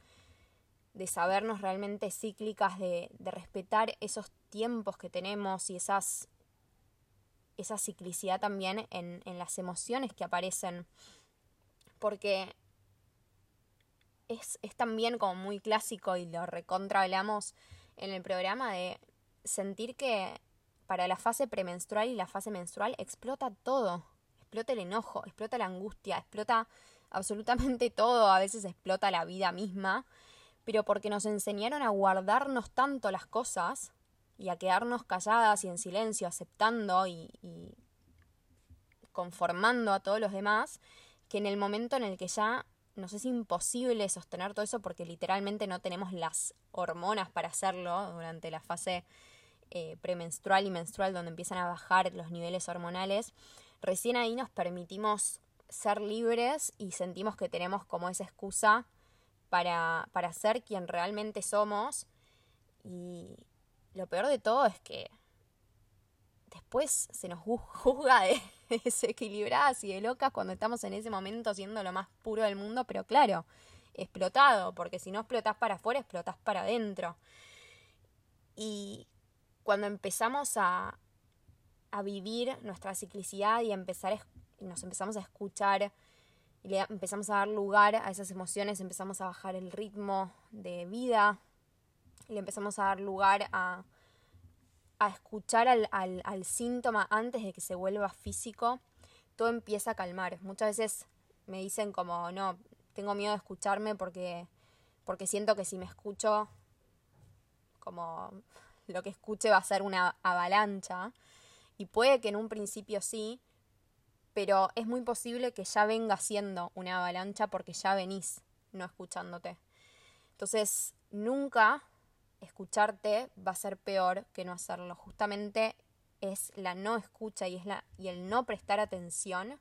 de sabernos realmente cíclicas, de, de respetar esos tiempos que tenemos y esas, esa ciclicidad también en, en las emociones que aparecen. Porque es, es, también como muy clásico y lo recontra hablamos en el programa de sentir que para la fase premenstrual y la fase menstrual explota todo. Explota el enojo, explota la angustia, explota absolutamente todo. A veces explota la vida misma pero porque nos enseñaron a guardarnos tanto las cosas y a quedarnos calladas y en silencio, aceptando y, conformando a todos los demás, que en el momento en el que ya nos es imposible sostener todo eso porque literalmente no tenemos las hormonas para hacerlo durante la fase eh, premenstrual y menstrual donde empiezan a bajar los niveles hormonales, recién ahí nos permitimos ser libres y sentimos que tenemos como esa excusa para, para ser quien realmente somos. Y lo peor de todo es que después se nos juzga de desequilibradas y de locas cuando estamos en ese momento siendo lo más puro del mundo, pero claro, explotado, porque si no explotas para afuera, explotas para adentro. Y cuando empezamos a, a vivir nuestra ciclicidad y nos empezamos a escuchar y le empezamos a dar lugar a esas emociones, empezamos a bajar el ritmo de vida, y le empezamos a dar lugar a, a escuchar al, al, al síntoma antes de que se vuelva físico, todo empieza a calmar. Muchas veces me dicen como, no, tengo miedo de escucharme porque, porque siento que si me escucho, como lo que escuche va a ser una avalancha. Y puede que en un principio sí, pero es muy posible que ya venga siendo una avalancha porque ya venís no escuchándote. Entonces, nunca escucharte va a ser peor que no hacerlo. Justamente es la no escucha y, es la, y el no prestar atención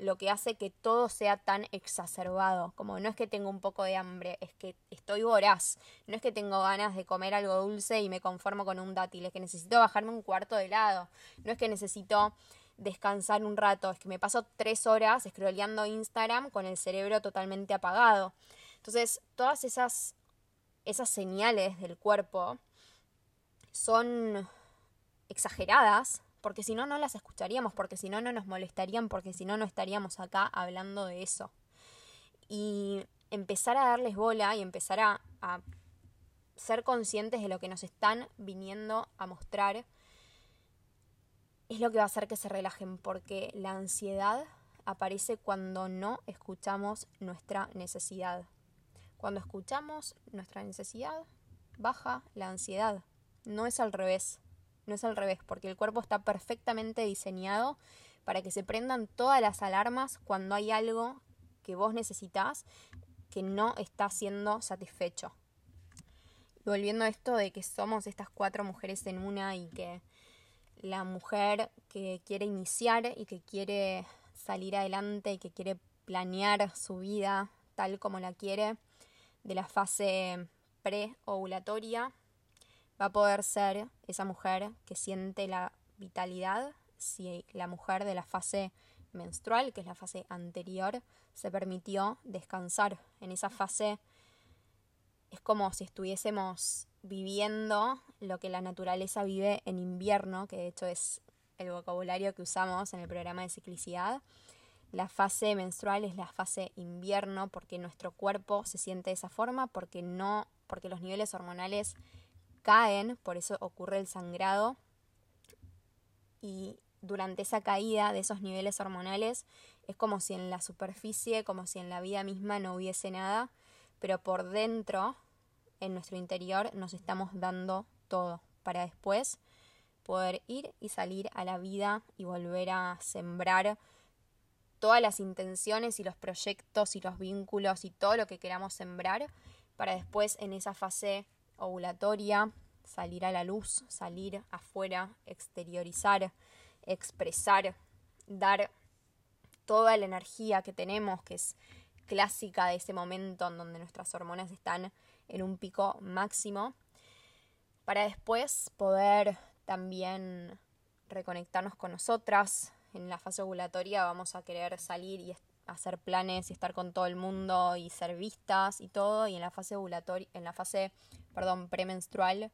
lo que hace que todo sea tan exacerbado. Como no es que tengo un poco de hambre, es que estoy voraz. No es que tengo ganas de comer algo dulce y me conformo con un dátil, es que necesito bajarme un cuarto de helado. No es que necesito descansar un rato, es que me paso tres horas scrolleando Instagram con el cerebro totalmente apagado. Entonces, todas esas, esas señales del cuerpo son exageradas, porque si no, no las escucharíamos, porque si no, no nos molestarían, porque si no, no estaríamos acá hablando de eso. Y empezar a darles bola y empezar a, a ser conscientes de lo que nos están viniendo a mostrar es lo que va a hacer que se relajen, porque la ansiedad aparece cuando no escuchamos nuestra necesidad. Cuando escuchamos nuestra necesidad, baja la ansiedad. No es al revés. No es al revés, porque el cuerpo está perfectamente diseñado para que se prendan todas las alarmas cuando hay algo que vos necesitas que no está siendo satisfecho. Volviendo a esto de que somos estas cuatro mujeres en una y que la mujer que quiere iniciar y que quiere salir adelante y que quiere planear su vida tal como la quiere de la fase pre-ovulatoria va a poder ser esa mujer que siente la vitalidad si la mujer de la fase menstrual, que es la fase anterior, se permitió descansar. En esa fase es como si estuviésemos viviendo lo que la naturaleza vive en invierno, que de hecho es el vocabulario que usamos en el programa de ciclicidad. La fase menstrual es la fase invierno porque nuestro cuerpo se siente de esa forma, porque no, porque los niveles hormonales caen, por eso ocurre el sangrado. Y durante esa caída de esos niveles hormonales es como si en la superficie, como si en la vida misma no hubiese nada, pero por dentro, en nuestro interior, nos estamos dando todo para después poder ir y salir a la vida y volver a sembrar todas las intenciones y los proyectos y los vínculos y todo lo que queramos sembrar para después en esa fase ovulatoria, salir a la luz, salir afuera, exteriorizar, expresar, dar toda la energía que tenemos, que es clásica de ese momento en donde nuestras hormonas están en un pico máximo, para después poder también reconectarnos con nosotras. En la fase ovulatoria vamos a querer salir y hacer planes y estar con todo el mundo y ser vistas y todo. Y en la fase ovulatoria, en la fase, perdón, premenstrual,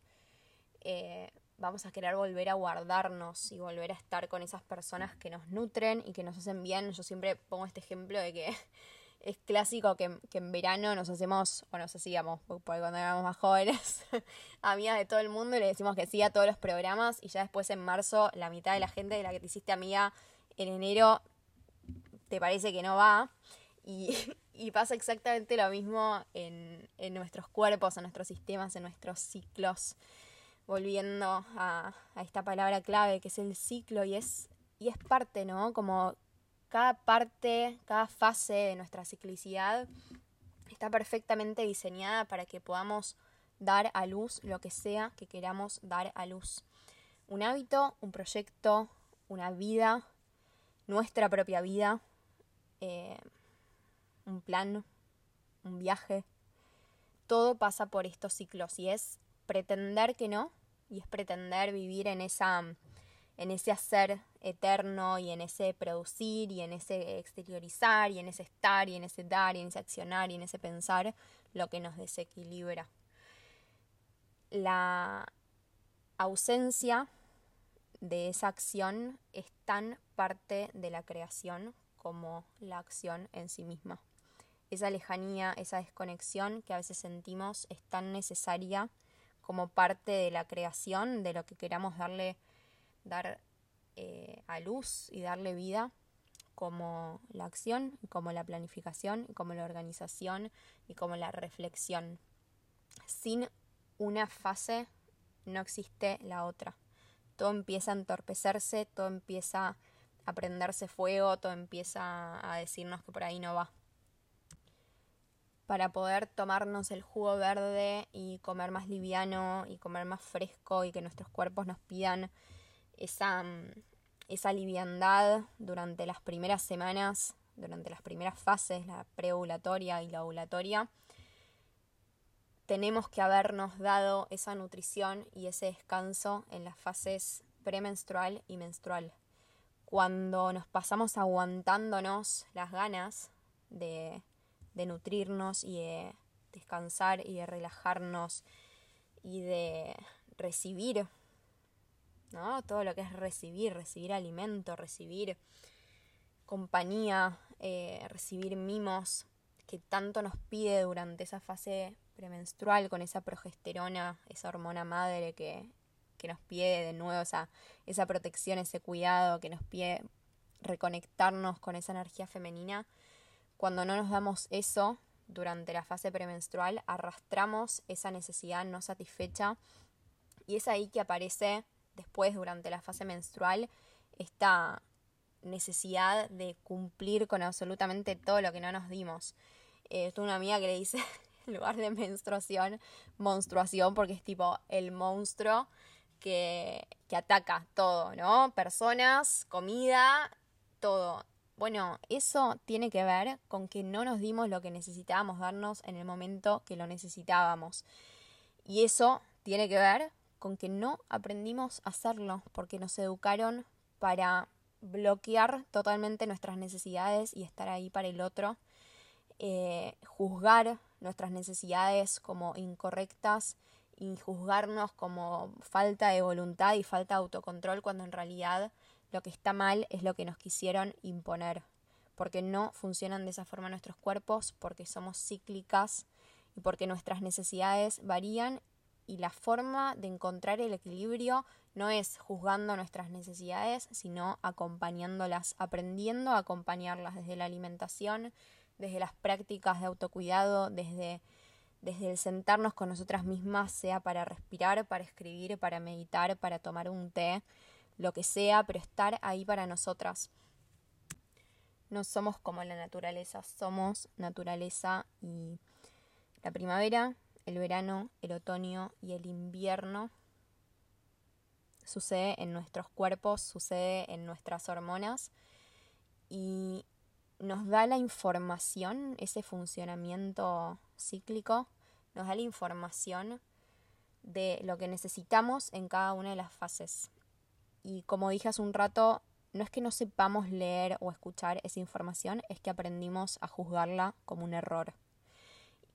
eh, vamos a querer volver a guardarnos y volver a estar con esas personas que nos nutren y que nos hacen bien. Yo siempre pongo este ejemplo de que es clásico que, en verano nos hacemos, o nos hacíamos, porque cuando éramos más jóvenes, amigas de todo el mundo y le decimos que sí a todos los programas y ya después en marzo la mitad de la gente de la que te hiciste amiga en enero te parece que no va. Y, pasa exactamente lo mismo en, nuestros cuerpos, en nuestros sistemas, en nuestros ciclos. Volviendo a, esta palabra clave que es el ciclo y es, y es parte, ¿no? Como cada parte, cada fase de nuestra ciclicidad está perfectamente diseñada para que podamos dar a luz lo que sea que queramos dar a luz. Un hábito, un proyecto, una vida, nuestra propia vida, eh, un plan, un viaje. Todo pasa por estos ciclos y es pretender que no, y es pretender vivir en esa en ese hacer eterno y en ese producir y en ese exteriorizar y en ese estar y en ese dar y en ese accionar y en ese pensar lo que nos desequilibra. La ausencia de esa acción es tan parte de la creación como la acción en sí misma. Esa lejanía, esa desconexión que a veces sentimos es tan necesaria como parte de la creación, de lo que queramos darle dar eh, a luz y darle vida como la acción, como la planificación, como la organización y como la reflexión. Sin una fase no existe la otra. Todo empieza a entorpecerse, todo empieza a prenderse fuego, todo empieza a decirnos que por ahí no va. Para poder tomarnos el jugo verde y comer más liviano y comer más fresco y que nuestros cuerpos nos pidan esa, mm, esa liviandad durante las primeras semanas, durante las primeras fases, la preovulatoria y la ovulatoria, tenemos que habernos dado esa nutrición y ese descanso en las fases premenstrual y menstrual. Cuando nos pasamos aguantándonos las ganas de, de nutrirnos y de descansar y de relajarnos y de recibir ¿no? Todo lo que es recibir, recibir alimento, recibir compañía, eh, recibir mimos que tanto nos pide durante esa fase premenstrual con esa progesterona, esa hormona madre que, que nos pide de nuevo esa, esa protección, ese cuidado, que nos pide reconectarnos con esa energía femenina. Cuando no nos damos eso durante la fase premenstrual, arrastramos esa necesidad no satisfecha y es ahí que aparece después, durante la fase menstrual, esta necesidad de cumplir con absolutamente todo lo que no nos dimos. Eh, tuve una amiga que le dice, en lugar de menstruación, monstruación, porque es tipo el monstruo que, que ataca todo, ¿no? Personas, comida, todo. Bueno, eso tiene que ver con que no nos dimos lo que necesitábamos darnos en el momento que lo necesitábamos. Y eso tiene que ver con que no aprendimos a hacerlo porque nos educaron para bloquear totalmente nuestras necesidades y estar ahí para el otro, eh, juzgar nuestras necesidades como incorrectas y juzgarnos como falta de voluntad y falta de autocontrol cuando en realidad lo que está mal es lo que nos quisieron imponer, porque no funcionan de esa forma nuestros cuerpos, porque somos cíclicas y porque nuestras necesidades varían y la forma de encontrar el equilibrio no es juzgando nuestras necesidades, sino acompañándolas, aprendiendo a acompañarlas desde la alimentación, desde las prácticas de autocuidado, desde, desde el sentarnos con nosotras mismas, sea para respirar, para escribir, para meditar, para tomar un té, lo que sea, pero estar ahí para nosotras. No somos como la naturaleza, somos naturaleza y la primavera el verano, el otoño y el invierno sucede en nuestros cuerpos, sucede en nuestras hormonas y nos da la información, ese funcionamiento cíclico, nos da la información de lo que necesitamos en cada una de las fases. Y como dije hace un rato, no es que no sepamos leer o escuchar esa información, es que aprendimos a juzgarla como un error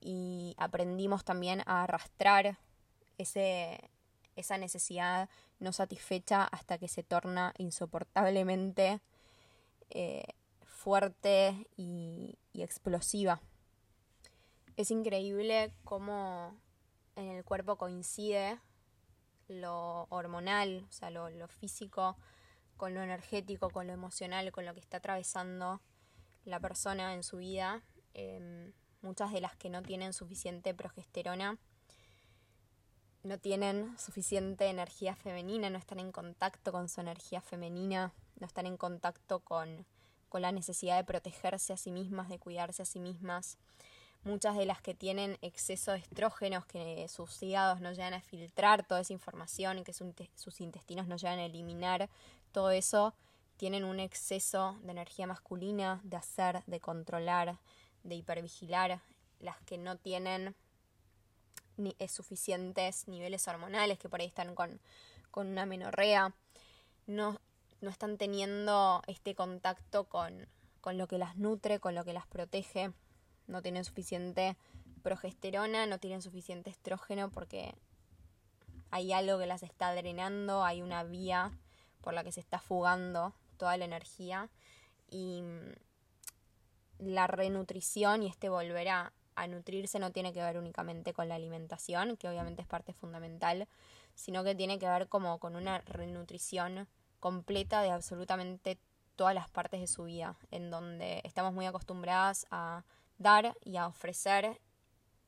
y aprendimos también a arrastrar ese, esa necesidad no satisfecha hasta que se torna insoportablemente eh, fuerte y, explosiva. Es increíble cómo en el cuerpo coincide lo hormonal, o sea, lo, físico, con lo energético, con lo emocional, con lo que está atravesando la persona en su vida. Em, muchas de las que no tienen suficiente progesterona no tienen suficiente energía femenina, no están en contacto con su energía femenina, no están en contacto con, con la necesidad de protegerse a sí mismas, de cuidarse a sí mismas. Muchas de las que tienen exceso de estrógenos, que sus hígados no llegan a filtrar toda esa información que sus intestinos no llegan a eliminar todo eso, tienen un exceso de energía masculina, de hacer, de controlar, de hipervigilar. Las que no tienen eh, suficientes niveles hormonales, que por ahí están con, con una menorrea, no, no están teniendo este contacto con, con lo que las nutre, con lo que las protege, no tienen suficiente progesterona, no tienen suficiente estrógeno porque hay algo que las está drenando, hay una vía por la que se está fugando toda la energía y la renutrición y este volver a, a nutrirse no tiene que ver únicamente con la alimentación, que obviamente es parte fundamental, sino que tiene que ver como con una renutrición completa de absolutamente todas las partes de su vida, en donde estamos muy acostumbradas a dar y a ofrecer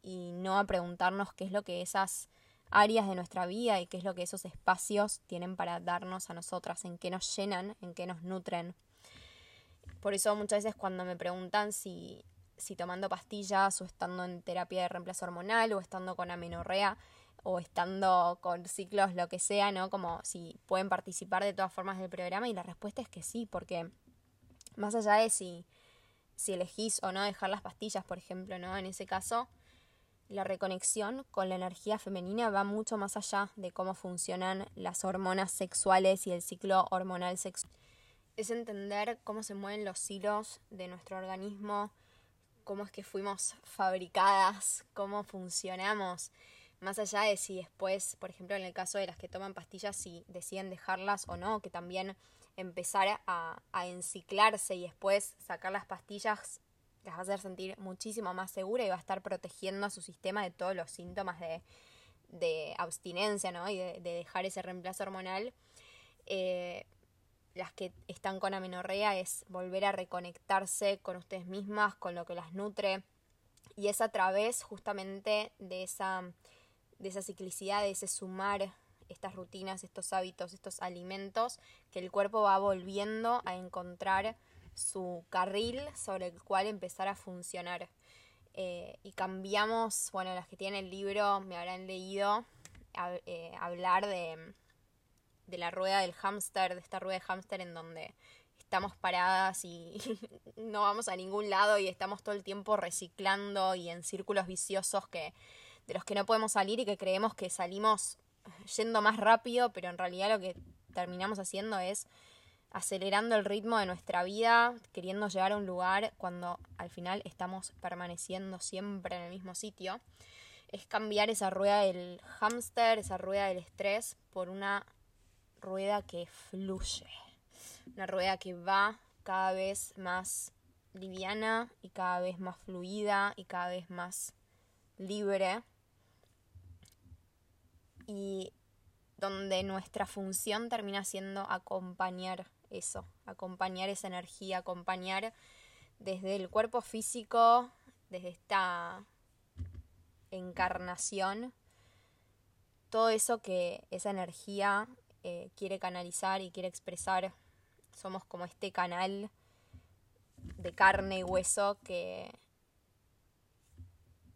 y no a preguntarnos qué es lo que esas áreas de nuestra vida y qué es lo que esos espacios tienen para darnos a nosotras, en qué nos llenan, en qué nos nutren. Por eso muchas veces cuando me preguntan si si tomando pastillas o estando en terapia de reemplazo hormonal o estando con amenorrea o estando con ciclos, lo que sea, ¿no? Como si pueden participar de todas formas del programa y la respuesta es que sí, porque más allá de si, si elegís o no dejar las pastillas, por ejemplo, ¿no? En ese caso, la reconexión con la energía femenina va mucho más allá de cómo funcionan las hormonas sexuales y el ciclo hormonal sexual. Es entender cómo se mueven los hilos de nuestro organismo, cómo es que fuimos fabricadas, cómo funcionamos, más allá de si después, por ejemplo, en el caso de las que toman pastillas, si deciden dejarlas o no, que también empezar a, enciclarse y después sacar las pastillas las va a hacer sentir muchísimo más segura y va a estar protegiendo a su sistema de todos los síntomas de, abstinencia, ¿no? Y de, dejar ese reemplazo hormonal. Eh, las que están con amenorrea es volver a reconectarse con ustedes mismas, con lo que las nutre. Y es a través justamente de esa, de esa ciclicidad, de ese sumar estas rutinas, estos hábitos, estos alimentos, que el cuerpo va volviendo a encontrar su carril sobre el cual empezar a funcionar. Eh, y cambiamos, bueno, las que tienen el libro me habrán leído eh, hablar de de la rueda del hámster, de esta rueda de hámster en donde estamos paradas y no vamos a ningún lado y estamos todo el tiempo reciclando y en círculos viciosos que de los que no podemos salir y que creemos que salimos yendo más rápido, pero en realidad lo que terminamos haciendo es acelerando el ritmo de nuestra vida, queriendo llegar a un lugar cuando al final estamos permaneciendo siempre en el mismo sitio. Es cambiar esa rueda del hámster, esa rueda del estrés, por una rueda que fluye, una rueda que va cada vez más liviana y cada vez más fluida y cada vez más libre. Y donde nuestra función termina siendo acompañar eso, acompañar esa energía, acompañar desde el cuerpo físico, desde esta encarnación, todo eso que esa energía eh, quiere canalizar y quiere expresar. Somos como este canal de carne y hueso que,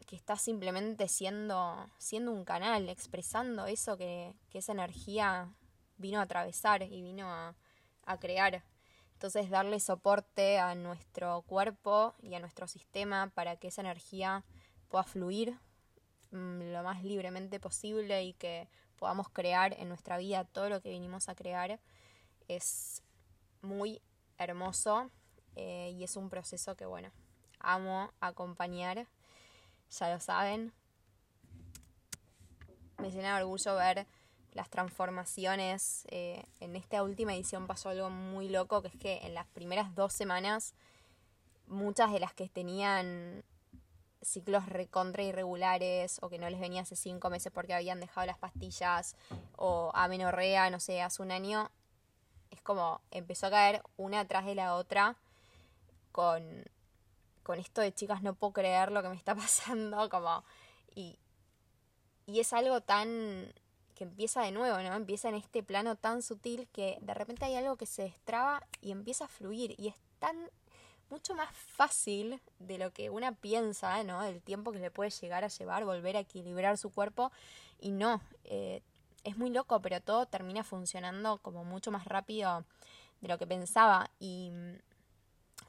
que está simplemente siendo, siendo un canal, expresando eso que, que esa energía vino a atravesar y vino a, a crear. Entonces darle soporte a nuestro cuerpo y a nuestro sistema para que esa energía pueda fluir mm, lo más libremente posible y que podamos crear en nuestra vida todo lo que vinimos a crear es muy hermoso eh, y es un proceso que, bueno, amo acompañar, ya lo saben. Me llena de orgullo ver las transformaciones. Eh, en esta última edición pasó algo muy loco, que es que en las primeras dos semanas, muchas de las que tenían ciclos recontra irregulares o que no les venía hace cinco meses porque habían dejado las pastillas o amenorrea, no sé, hace un año, es como empezó a caer una atrás de la otra con, con esto de chicas, no puedo creer lo que me está pasando, como, y, y es algo tan que empieza de nuevo, ¿no? Empieza en este plano tan sutil que de repente hay algo que se destraba y empieza a fluir y es tan mucho más fácil de lo que una piensa, ¿no? El tiempo que le puede llegar a llevar, volver a equilibrar su cuerpo. Y no, eh, es muy loco, pero todo termina funcionando como mucho más rápido de lo que pensaba. Y mm,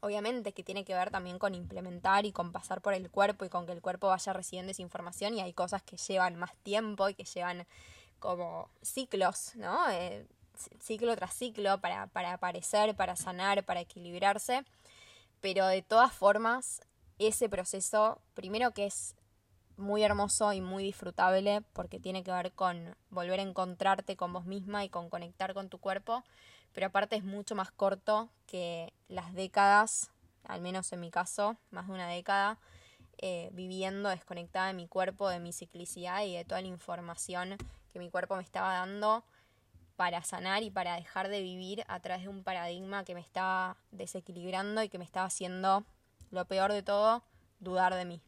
obviamente que tiene que ver también con implementar y con pasar por el cuerpo y con que el cuerpo vaya recibiendo esa información. Y hay cosas que llevan más tiempo y que llevan como ciclos, ¿no? Eh, ciclo tras ciclo para, para aparecer, para sanar, para equilibrarse. Pero de todas formas, ese proceso, primero que es muy hermoso y muy disfrutable porque tiene que ver con volver a encontrarte con vos misma y con conectar con tu cuerpo, pero aparte es mucho más corto que las décadas, al menos en mi caso, más de una década, eh, viviendo desconectada de mi cuerpo, de mi ciclicidad y de toda la información que mi cuerpo me estaba dando para sanar y para dejar de vivir a través de un paradigma que me estaba desequilibrando y que me estaba haciendo, lo peor de todo, dudar de mí.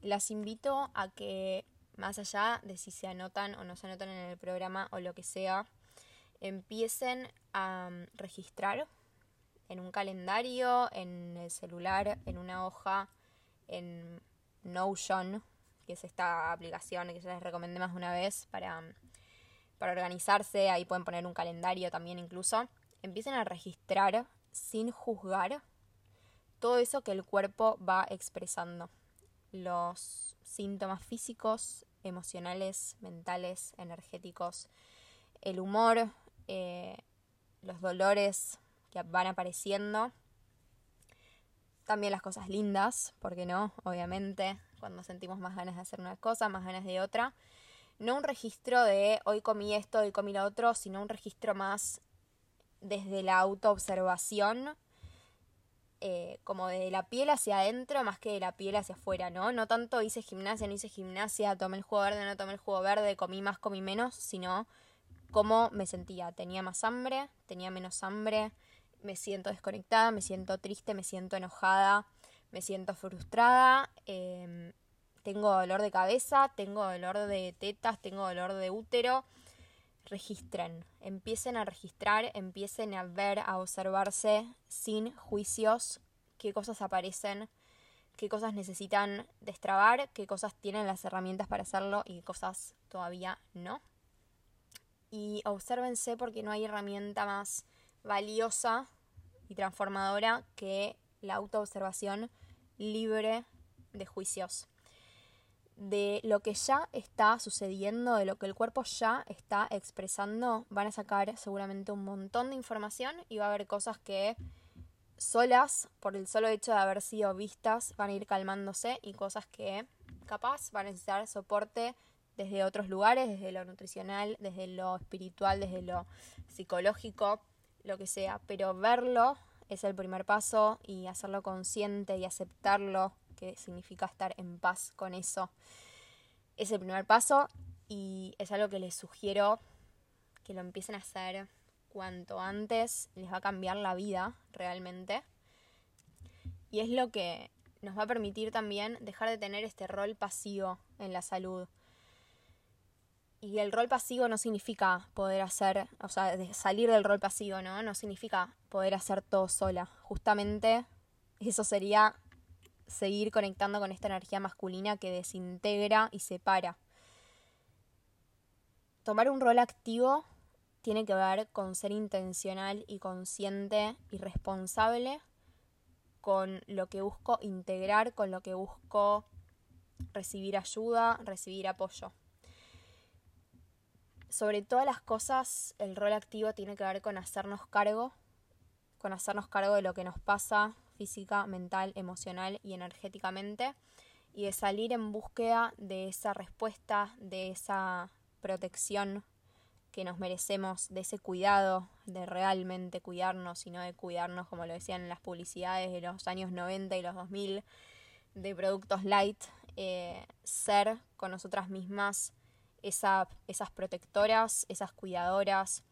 Las invito a que, más allá de si se anotan o no se anotan en el programa o lo que sea, empiecen a mm, registrar en un calendario, en el celular, en una hoja, en Notion, que es esta aplicación que ya les recomendé más de una vez para mm, para organizarse, ahí pueden poner un calendario también incluso, empiecen a registrar sin juzgar todo eso que el cuerpo va expresando. Los síntomas físicos, emocionales, mentales, energéticos, el humor, eh, los dolores que van apareciendo, también las cosas lindas, porque no, obviamente, cuando sentimos más ganas de hacer una cosa, más ganas de otra, no un registro de hoy comí esto, hoy comí lo otro, sino un registro más desde la autoobservación, eh, como de la piel hacia adentro más que de la piel hacia afuera, ¿no? No tanto hice gimnasia, no hice gimnasia, tomé el jugo verde, no tomé el jugo verde, comí más, comí menos, sino cómo me sentía. Tenía más hambre, tenía menos hambre, me siento desconectada, me siento triste, me siento enojada, me siento frustrada. Eh, tengo dolor de cabeza, tengo dolor de tetas, tengo dolor de útero. Registren, empiecen a registrar, empiecen a ver, a observarse sin juicios qué cosas aparecen, qué cosas necesitan destrabar, qué cosas tienen las herramientas para hacerlo y qué cosas todavía no. Y obsérvense porque no hay herramienta más valiosa y transformadora que la autoobservación libre de juicios de lo que ya está sucediendo, de lo que el cuerpo ya está expresando, van a sacar seguramente un montón de información y va a haber cosas que solas, por el solo hecho de haber sido vistas, van a ir calmándose y cosas que capaz van a necesitar soporte desde otros lugares, desde lo nutricional, desde lo espiritual, desde lo psicológico, lo que sea. Pero verlo es el primer paso y hacerlo consciente y aceptarlo que significa estar en paz con eso. Es el primer paso y es algo que les sugiero que lo empiecen a hacer cuanto antes, les va a cambiar la vida realmente. Y es lo que nos va a permitir también dejar de tener este rol pasivo en la salud. Y el rol pasivo no significa poder hacer, o sea, salir del rol pasivo, ¿no? No significa poder hacer todo sola. Justamente eso sería seguir conectando con esta energía masculina que desintegra y separa. Tomar un rol activo tiene que ver con ser intencional y consciente y responsable con lo que busco integrar, con lo que busco recibir ayuda, recibir apoyo. Sobre todas las cosas, el rol activo tiene que ver con hacernos cargo, con hacernos cargo de lo que nos pasa, física, mental, emocional y energéticamente, y de salir en búsqueda de esa respuesta, de esa protección que nos merecemos, de ese cuidado, de realmente cuidarnos y no de cuidarnos, como lo decían en las publicidades de los años 90 y los 2000, de productos light, eh, ser con nosotras mismas esa, esas protectoras, esas cuidadoras,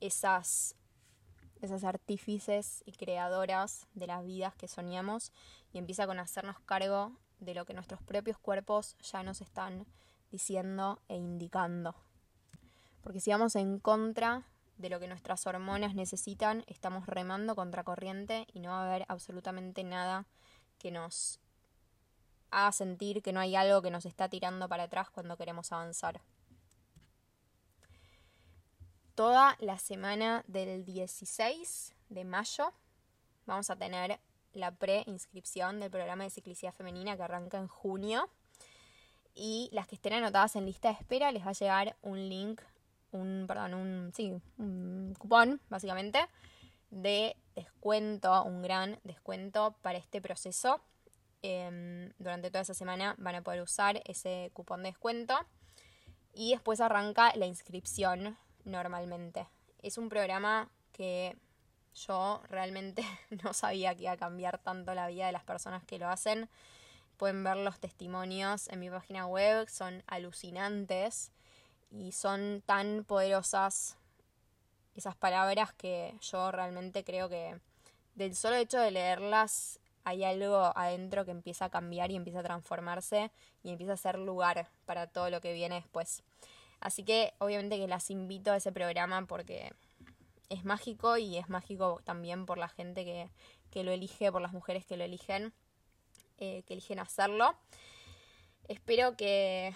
esas esas artífices y creadoras de las vidas que soñamos y empieza con hacernos cargo de lo que nuestros propios cuerpos ya nos están diciendo e indicando. Porque si vamos en contra de lo que nuestras hormonas necesitan, estamos remando contra corriente y no va a haber absolutamente nada que nos haga sentir que no hay algo que nos está tirando para atrás cuando queremos avanzar. Toda la semana del 16 de mayo vamos a tener la preinscripción del programa de ciclicidad femenina que arranca en junio. Y las que estén anotadas en lista de espera les va a llegar un link, un, perdón, un, cupón, básicamente, de descuento, un gran descuento para este proceso. Em, durante toda esa semana van a poder usar ese cupón de descuento. Y después arranca la inscripción normalmente. Es un programa que yo realmente no sabía que iba a cambiar tanto la vida de las personas que lo hacen. Pueden ver los testimonios en mi página web, son alucinantes y son tan poderosas esas palabras que yo realmente creo que del solo hecho de leerlas hay algo adentro que empieza a cambiar y empieza a transformarse y empieza a ser lugar para todo lo que viene después. Así que obviamente que las invito a ese programa porque es mágico y es mágico también por la gente que, lo elige, por las mujeres que lo eligen, eh, que eligen hacerlo. Espero que,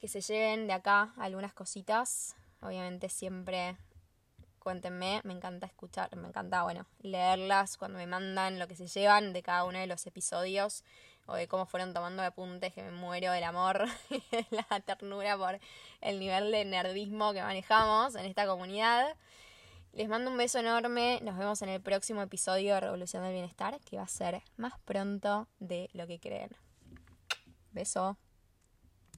que se lleven de acá algunas cositas. Obviamente siempre cuéntenme, me encanta escuchar, me encanta, bueno, leerlas cuando me mandan lo que se llevan de cada uno de los episodios o de cómo fueron tomando apuntes, que me muero del amor y de la ternura por el nivel de nerdismo que manejamos en esta comunidad. Les mando un beso enorme. Nos vemos en el próximo episodio de Revolución del Bienestar, que va a ser más pronto de lo que creen. Beso.